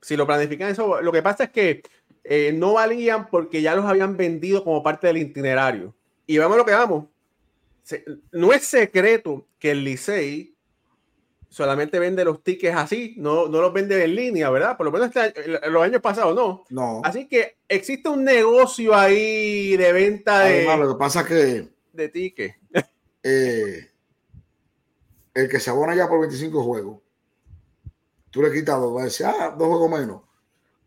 si lo planifican eso, lo que pasa es que eh, no valían porque ya los habían vendido como parte del itinerario. Y vamos a lo que vamos. no es secreto que el Licey solamente vende los tickets así, no, no los vende en línea, ¿verdad? Por lo menos este los años pasados no. No. Así que existe un negocio ahí de venta de. lo que pasa es que de ticket. Eh, el que se abona ya por 25 juegos, tú le quitas dos, va a decir, ah, dos juegos menos.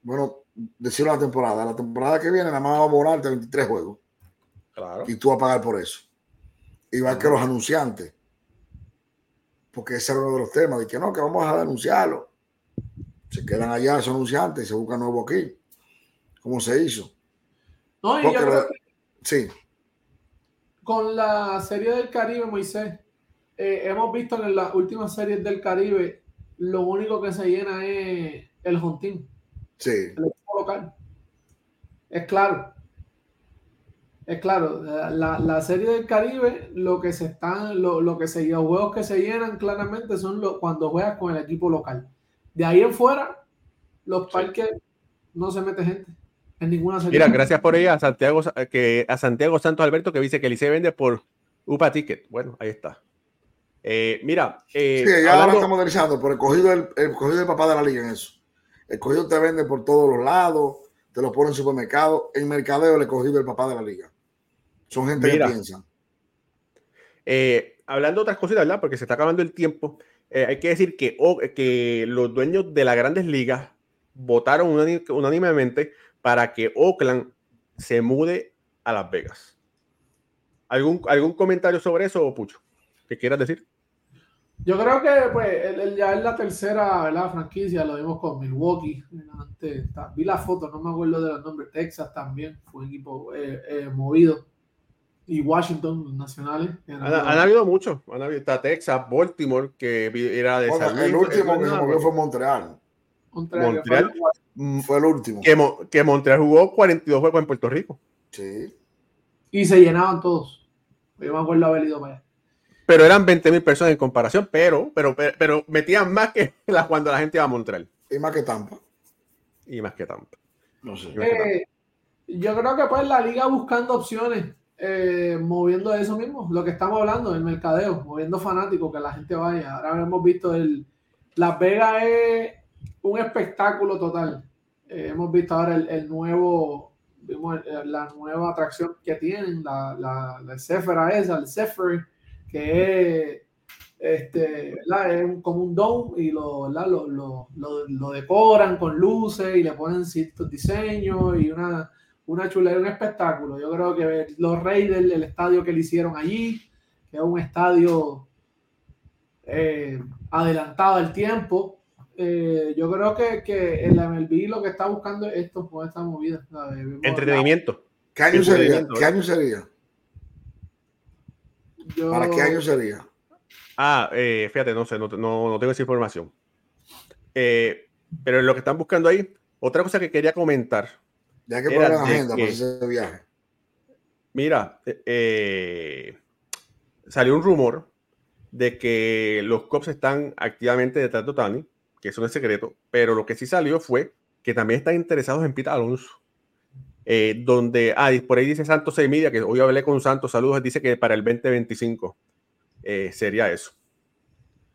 Bueno, decirlo la temporada. La temporada que viene, nada más va a abonarte 23 juegos. Claro. Y tú vas a pagar por eso. Igual que los anunciantes. Porque ese era uno de los temas, de que no, que vamos a denunciarlo. Se quedan allá esos anunciantes y se buscan nuevo aquí. ¿Cómo se hizo? No, y yo Sí con la serie del Caribe, Moisés, eh, hemos visto en las últimas series del Caribe, lo único que se llena es el Hontín. Sí. El local. Es claro. Es claro, la, serie del Caribe, lo que se están, lo, que se los juegos que se llenan claramente son los, cuando juegas con el equipo local. De ahí en fuera, los parques no se mete gente. En ninguna Mira, gracias por ella a Santiago, que, a Santiago Santos Alberto que dice que se vende por UPA Ticket. Bueno, ahí está. Eh, mira. Eh, sí, ya ahora estamos modernizando, pero el cogido, el, el cogido del papá de la liga en eso. El cogido te vende por todos los lados, te lo pone en supermercado. En mercadeo le cogido el papá de la liga. Son gente que piensan. Eh, hablando de otras cositas, ¿verdad? Porque se está acabando el tiempo. Eh, hay que decir que, que los dueños de las grandes ligas votaron unánimemente para que Oakland se mude a Las Vegas. ¿Algún, algún comentario sobre eso, Pucho? ¿Qué quieras decir? Yo creo que pues, ya es la tercera ¿verdad? franquicia, lo vimos con Milwaukee. vi la foto, no me acuerdo de los nombres. Texas también fue un equipo eh, eh, movido. Y Washington, nacionales. Han, habido muchos. Han habido, está Texas, Baltimore, que era de El último que se movió fue Montreal. Montreal, mm, fue, el último. Que, que Montreal jugó 42 juegos en Puerto Rico. Sí. Y se llenaban todos. Yo me acuerdo haber ido para allá pero eran 20 mil personas en comparación, pero, pero, pero, metían más que las cuando la gente iba a Montreal. Y más que Tampa. Y más que Tampa. No sé. Eh, yo creo que pues la liga buscando opciones, eh, moviendo eso mismo, lo que estamos hablando, el mercadeo, moviendo fanáticos, que la gente vaya. Ahora hemos visto el Las Vegas es un espectáculo total. Eh, hemos visto ahora el, nuevo, vimos la nueva atracción que tienen, la, la, la esa, el Zephyr que es, este, es como un dome y lo, lo, lo, lo, decoran con luces y le ponen ciertos diseños y una, una chulera, un espectáculo. Yo creo que los Raiders, el estadio que le hicieron allí, que es un estadio eh, adelantado al tiempo, eh, yo creo que, que el MLB lo que está buscando es esto, con esta movida. Entretenimiento. ¿Qué año sería? ¿Qué año sería? ¿Para qué año sería? Ah, eh, fíjate, no sé, no, no, tengo esa información. Eh, pero lo que están buscando ahí, otra cosa que quería comentar. Ya que poner la agenda para ese viaje. Mira, eh, salió un rumor de que los cops están activamente detrás de Otani, que eso no es secreto, pero lo que sí salió fue que también están interesados en Pete Alonso. Eh, donde, ah, por ahí dice Santos Media, que hoy hablé con Santos, saludos, dice que para el 2025 eh, sería eso.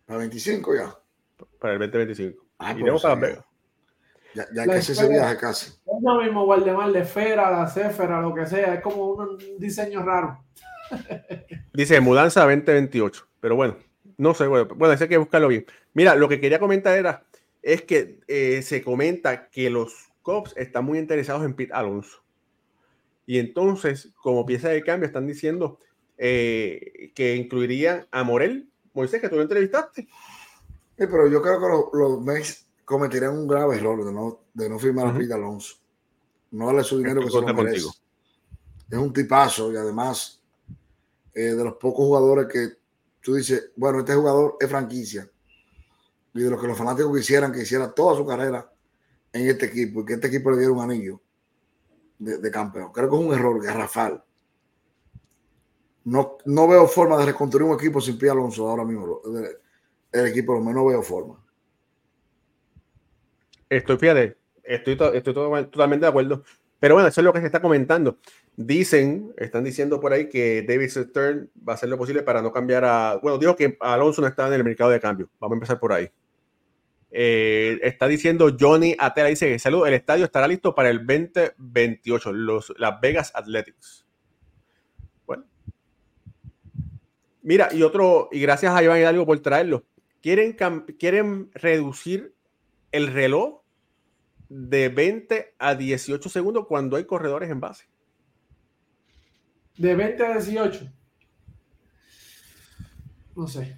¿Para 25 ya? Para el 2025. Ah, Iremos a Las Vegas. Ya, ya que ese viaje casi. Es lo mismo, Waldemar, de esfera, la céfera, lo que sea, es como un diseño raro. Dice mudanza 2028, pero bueno, no sé, bueno, bueno, hay que buscarlo bien. Mira, lo que quería comentar era, es que eh, se comenta que los Cops están muy interesados en Pete Alonso. Y entonces, como pieza de cambio, están diciendo eh, que incluirían a Morel. Moisés, que tú lo entrevistaste. Sí, pero yo creo que los, los Mets cometerían un grave error de no, de no firmar a Pete Alonso. No darle su dinero que se lo merece. Es un tipazo y además eh, de los pocos jugadores que tú dices, bueno, este jugador es franquicia. Y de los que los fanáticos quisieran que hiciera toda su carrera en este equipo y que este equipo le diera un anillo de, campeón. Creo que es un error garrafal. No, no veo forma de reconstruir un equipo sin Pia Alonso ahora mismo. El, equipo, lo menos veo forma. Estoy, fíjate, estoy, estoy totalmente de acuerdo. Pero bueno, eso es lo que se está comentando. Dicen, están diciendo por ahí que David Stern va a hacer lo posible para no cambiar a. Bueno, digo que Alonso no está en el mercado de cambio. Vamos a empezar por ahí. Eh, está diciendo Johnny Atela, dice, salud, el estadio estará listo para el 2028, los, Las Vegas Athletics. Bueno. Mira, y otro, y gracias a Iván Hidalgo por traerlo. Quieren, quieren reducir el reloj de 20 a 18 segundos cuando hay corredores en base. De 20 a 18. No sé.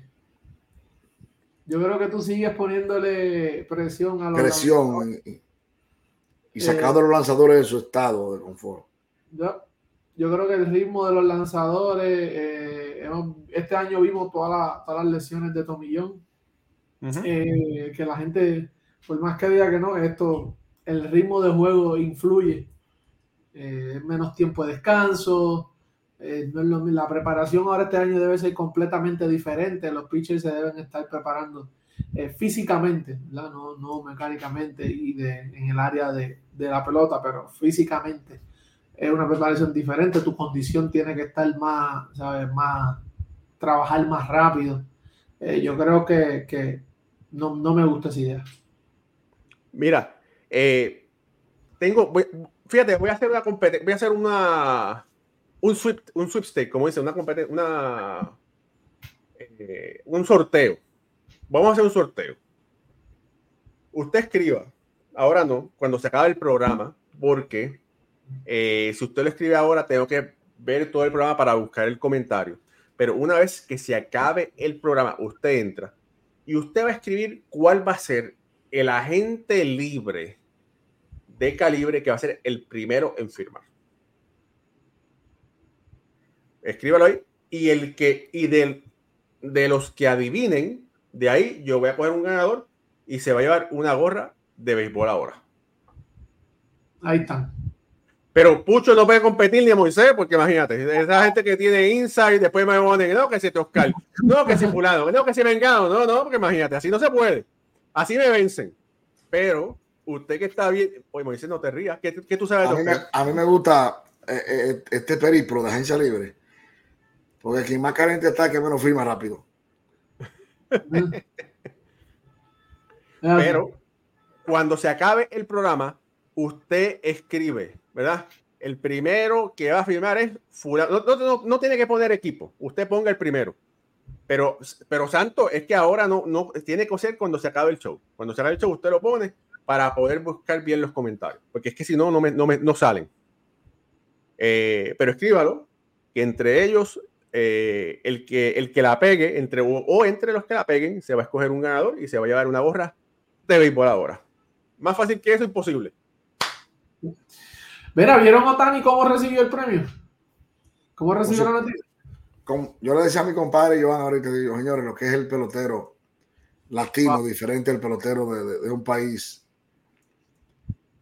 Yo creo que tú sigues poniéndole presión a los Presión y, y, sacando a los lanzadores de su estado de confort. Yo, yo creo que el ritmo de los lanzadores, eh, este año vimos todas las lesiones de Tomillón, eh, que la gente, por más que diga que no, esto, el ritmo de juego influye. Eh, menos tiempo de descanso, eh, la preparación ahora este año debe ser completamente diferente. Los pitchers se deben estar preparando eh, físicamente, No, no mecánicamente y de, en el área de, de, la pelota, pero físicamente es una preparación diferente. Tu condición tiene que estar más, ¿sabes? Más, trabajar más rápido. Eh, yo creo que, que no, no, me gusta esa idea. Mira, eh, tengo, fíjate, voy a hacer una competencia, voy a hacer una, un sweep, un sweepstake, como dice, una competencia, una, eh, un sorteo. Vamos a hacer un sorteo. Usted escriba, ahora no, cuando se acabe el programa, porque eh, si usted lo escribe ahora, tengo que ver todo el programa para buscar el comentario. Pero una vez que se acabe el programa, usted entra y usted va a escribir cuál va a ser el agente libre de calibre que va a ser el primero en firmar. Escríbalo ahí. Y el que, y del, de los que adivinen, de ahí yo voy a coger un ganador y se va a llevar una gorra de béisbol ahora. Ahí está. Pero Pucho no puede competir ni a Moisés, porque imagínate, esa gente que tiene insight, después me ponen, no, que si te Oscar, no, que si fulano, no, que si vengado, no, no, porque imagínate, así no se puede. Así me vencen. Pero usted que está bien, oye, Moisés, no te rías, ¿qué, tú sabes? A mí, me, a mí me gusta eh, eh, este periplo de agencia libre, porque quien más carente está, que menos firma rápido. Pero cuando se acabe el programa, usted escribe, ¿verdad? El primero que va a firmar es fulano. No, no, tiene que poner equipo, usted ponga el primero. Pero, pero Santo, es que ahora no, no tiene que ser cuando se acabe el show. Cuando se acabe el show, usted lo pone para poder buscar bien los comentarios, porque es que si no, no, me, no, me, no salen. Eh, pero escríbalo, que entre ellos, eh, el, que, el que la pegue, entre, o, entre los que la peguen, se va a escoger un ganador y se va a llevar una gorra de béisbol ahora. Más fácil que eso, imposible. Mira, ¿vieron a Tani cómo recibió el premio? ¿Cómo recibió la noticia? Yo le decía a mi compadre Joan ahorita, digo, señores, lo que es el pelotero latino, diferente al pelotero de un país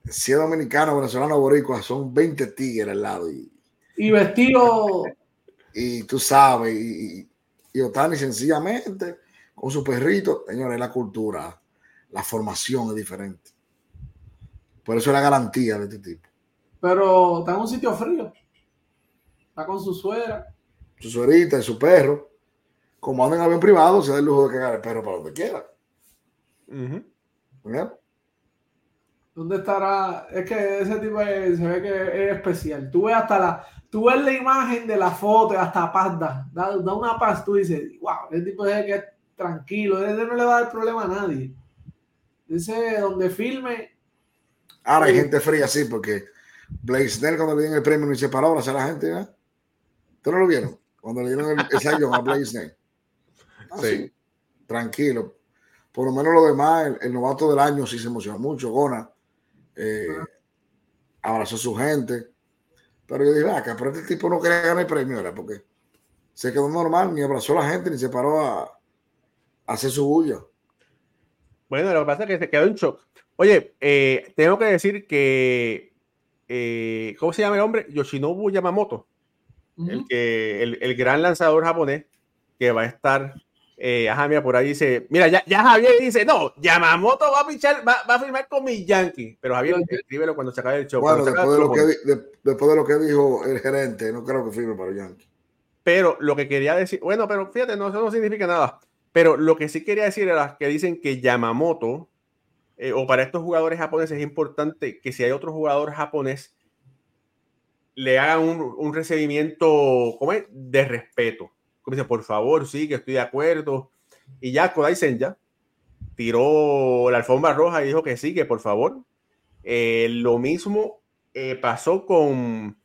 si es dominicano, venezolano, boricua, son 20 tigres al lado. Y, y vestido. Y tú sabes, y, y, Otani sencillamente, con su perrito, señores, la cultura, la formación es diferente. Por eso es la garantía de este tipo. Pero está en un sitio frío. Está con su suegra. Su suerita y su perro. Como andan en avión privado, se da el lujo de cagar el perro para donde quiera. ¿Dónde estará? Es que ese tipo se ve que es especial. Tú ves hasta la, tú ves la imagen de la foto, hasta paz da, da, una paz. Tú dices, wow, ese tipo es que es tranquilo, ese no le va a dar problema a nadie. Ese donde filme. Ahora hay gente fría, sí, porque Blaze cuando le dieron el premio ni se paró a la gente, ¿eh? ¿Ustedes no lo vieron? Cuando le dieron el, el a Blaze ah, sí. Tranquilo. Por lo menos lo demás, el, el, novato del año sí se emocionó mucho, Gona eh, abrazó a su gente. Pero yo dije, acá, pero este tipo no quería ganar el premio, ¿verdad? Porque se quedó normal, ni abrazó a la gente, ni se paró a, hacer su bulla. Bueno, lo que pasa es que se quedó en shock. Oye, eh, tengo que decir que, eh, ¿cómo se llama el hombre? Yoshinobu Yamamoto, el, que, el, el, gran lanzador japonés que va a estar eh, ajá, mira, por ahí dice, mira, ya, ya Javier dice, no, Yamamoto va a pichar, va, va a firmar con mi Yankee. Pero Javier, escríbelo cuando se acabe el show. Bueno, después de, lo que, después de lo que dijo el gerente, no creo que firme para Yankee. Pero lo que quería decir, bueno, pero fíjate, no, eso no significa nada. Pero lo que sí quería decir era que dicen que Yamamoto, eh, o para estos jugadores japoneses, es importante que si hay otro jugador japonés, le hagan un, un recibimiento ¿cómo es? de respeto dice, por favor, sí, que estoy de acuerdo. Y ya Kodai Senja tiró la alfombra roja y dijo que sí, que por favor. Eh, lo mismo eh, pasó con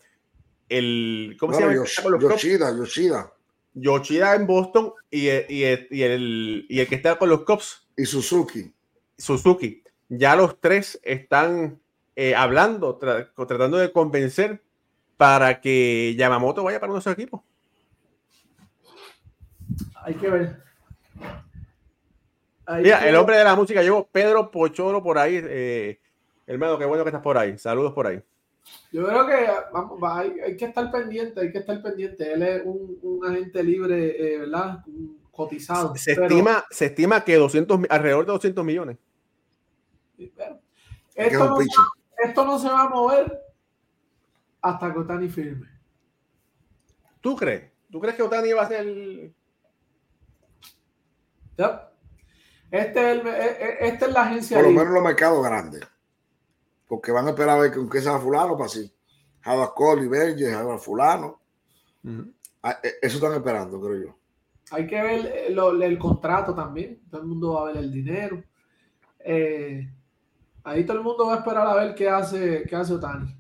el. ¿Cómo se llama? Yoshida, Yoshida. Yoshida en Boston y, y, y, el, y el que está con los Cops. Y Suzuki. Suzuki. Ya los tres están eh, hablando, tratando de convencer para que Yamamoto vaya para nuestro equipo. Hay que ver. Mira, el hombre de la música llegó Pedro Pochoro por ahí. Eh, hermano, qué bueno que estás por ahí. Saludos por ahí. Yo creo que vamos, hay, que estar pendiente, hay que estar pendiente. Él es un, agente libre, eh, ¿verdad? cotizados. Se, pero- estima, se estima que 200, mi- alrededor de 200 millones. no, esto no se va a mover hasta que Otani firme. ¿Tú crees? ¿Tú crees que Otani va a ser el... ¿ya? Este es el- e- e- esta es la agencia Por lo menos los mercados grandes. Porque van a esperar a ver con qué sea fulano para así. Java Cole y Berger, Java fulano. Ah, eh, Eso están esperando, creo yo. Hay que ver eh, lo- el contrato también. Todo el mundo va a ver el dinero. Eh, ahí todo el mundo va a esperar a ver qué hace, qué hace Otani.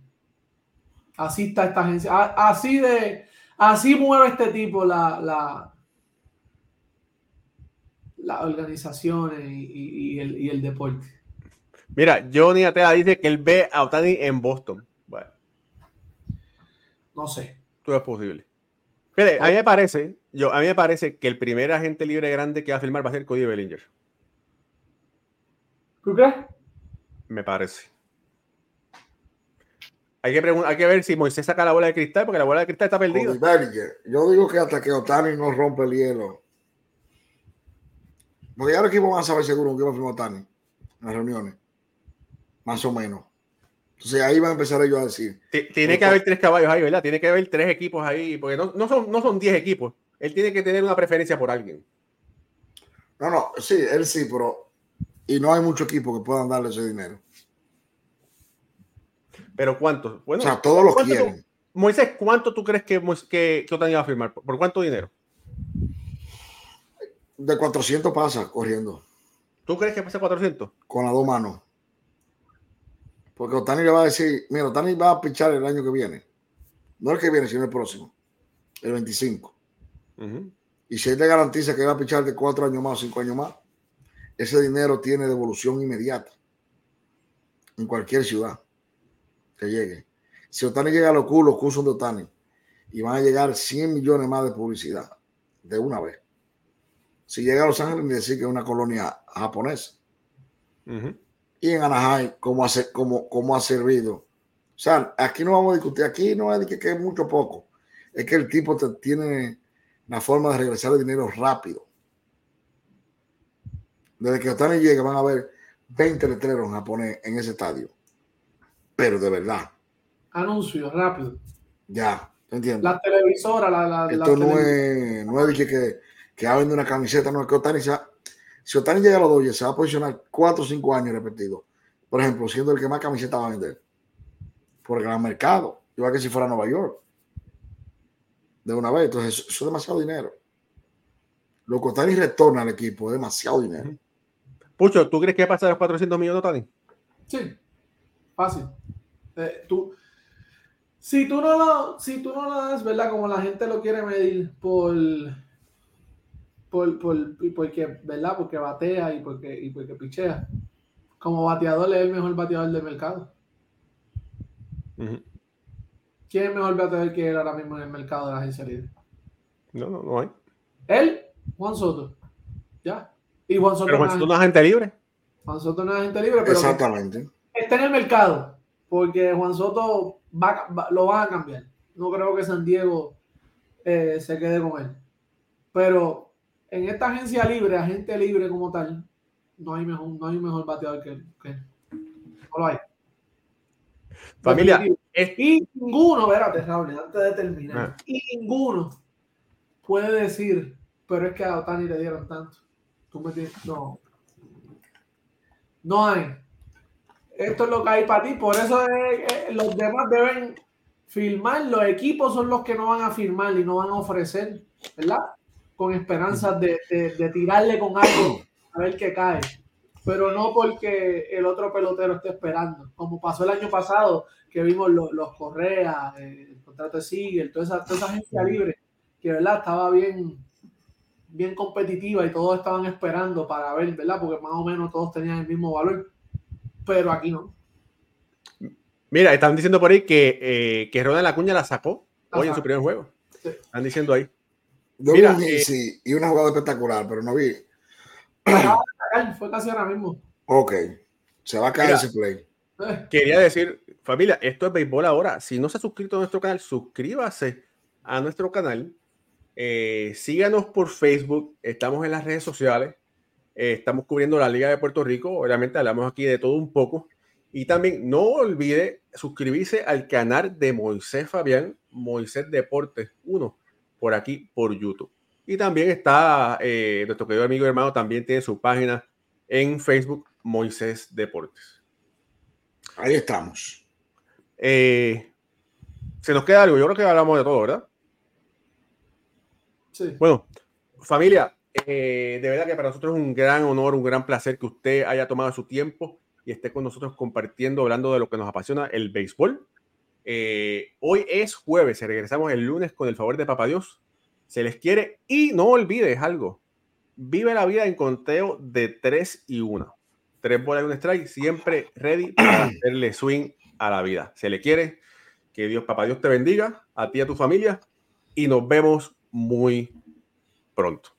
Así está esta agencia. Así de, así mueve este tipo la, la, las organizaciones y, y- y el, y el deporte. Mira, Johnny Atela dice que él ve a Otani en Boston. Bueno, No sé. todo es posible. A mí me parece, yo, a mí me parece que el primer agente libre grande que va a firmar va a ser Cody Bellinger. ¿Tú crees? Me parece. Hay que, hay que ver si Moisés saca la bola de cristal, porque la bola de cristal está perdida. Yo digo que hasta que Otani no rompe el hielo. Porque ya los equipos van a saber seguro que va a firmar Otani en las reuniones. Más o menos. Entonces ahí van a empezar ellos a decir. Ti- Tiene que haber tres caballos ahí, ¿verdad? Tiene que haber tres equipos ahí, porque no, no son, no son diez equipos. Él tiene que tener una preferencia por alguien. No, no, sí, él sí, pero. Y no hay mucho equipo que puedan darle ese dinero. Pero ¿cuántos? Bueno, o sea, todos lo ¿cuánto tú- quieren. Moisés, ¿cuánto tú crees que, que, que Otani va a firmar? ¿Por, cuánto dinero? De 400 pasa corriendo. ¿Tú crees que pasa 400? con las dos manos. Porque Otani le va a decir, mira, Otani va a pichar el año que viene. No el que viene, sino el próximo. El 25. Ujú. Y si él le garantiza que va a pichar de cuatro años más o cinco años más, ese dinero tiene devolución inmediata. En cualquier ciudad que llegue. Si Otani llega a los culos, los son de Otani. Y van a llegar 100 millones más de publicidad. De una vez. Si llega a Los Ángeles, ni decir que es una colonia japonesa. Y en Anaheim cómo, hace, cómo, cómo ha servido. O sea, aquí no vamos a discutir, aquí no es de que, que es mucho poco, es que el tipo te, tiene la forma de regresar el dinero rápido. Desde que Otani llegue van a haber 20 letreros en japonés en ese estadio. Pero de verdad, Anuncio, rápido. ya, ¿te entiendes? La televisora, la, la, la Esto no televi- es, no es de que, que, que hablen de una camiseta, no es que Otani se va- si Otani llega a los Dodgers, se va a posicionar 4 o 5 años repetidos. Por ejemplo, siendo el que más camiseta va a vender. Por el gran mercado. Igual que si fuera Nueva York. De una vez. Entonces, eso es demasiado dinero. Lo que Otani retorna al equipo es demasiado dinero. Pucho, ¿tú crees que va a pasar los 400 millones de Otani? Sí, fácil. Eh, tú, si tú no lo, si tú no lo das, ¿verdad? Como la gente lo quiere medir por, por, por, y porque, ¿verdad? Porque batea y porque, y porque pichea. Como bateador es el mejor bateador del mercado. ¿Quién es el mejor bateador que él ahora mismo en el mercado de la agencia libre? No, no, no hay. Él, Juan Soto. Ya. Y Juan Soto, Pero no, Juan, ¿tú no es agente libre? Juan Soto no es agente libre, pero Exactamente. está en el mercado, porque Juan Soto va- va- lo van a cambiar. No creo que San Diego eh, se quede con él. Pero en esta agencia libre, agente libre como tal, no hay mejor, no hay mejor bateador que él. que. No lo hay. Familia, es- Y ninguno, espérate, Raúl, antes de terminar, Ah. y ninguno puede decir, pero es que a Otani le dieron tanto. Tú me tienes, no. No hay. Esto es lo que hay para ti, por eso es- los demás deben firmar, los equipos son los que no van a firmar y no van a ofrecer, ¿verdad? Con esperanzas de, de- de tirarle con algo a ver qué cae. Pero no porque el otro pelotero esté esperando, como pasó el año pasado, que vimos los, los Correa, eh, el contrato de Sigel, toda esa, toda esa agencia libre, que verdad estaba bien, bien competitiva y todos estaban esperando para ver, ¿verdad? Porque más o menos todos tenían el mismo valor, pero aquí no. Mira, están diciendo por ahí que, eh, que Ronald Acuña la sacó hoy en su primer juego. Sí. Están diciendo ahí. Yo Mira, vi un eh, y una jugada espectacular, pero no vi. Fue casi ahora mismo. Ok. Se va a caer Mira. ese play. Eh, Quería decir, familia, esto es béisbol ahora. Si no se ha suscrito a nuestro canal, suscríbase a nuestro canal. Eh, síganos por Facebook, estamos en las redes sociales, eh, estamos cubriendo la Liga de Puerto Rico, obviamente hablamos aquí de todo un poco. Y también no olvide suscribirse al canal de Moisés Fabián, Moisés Deportes 1, por aquí, por YouTube. Y también está eh, nuestro querido amigo y hermano, también tiene su página en Facebook, Moisés Deportes. Ahí estamos. Eh, se nos queda algo, yo creo que hablamos de todo, ¿verdad? Sí. Bueno, familia, eh, de verdad que para nosotros es un gran honor, un gran placer que usted haya tomado su tiempo y esté con nosotros compartiendo, hablando de lo que nos apasiona, el béisbol. Eh, hoy es jueves, regresamos el lunes con el favor de Papá Dios. Se les quiere y no olvides algo. Vive la vida en conteo de 3 y 1. Tres bolas y un strike, siempre ready para hacerle swing a la vida. Se le quiere. Que Dios, Papá Dios te bendiga, a ti y a tu familia. Y nos vemos muy pronto.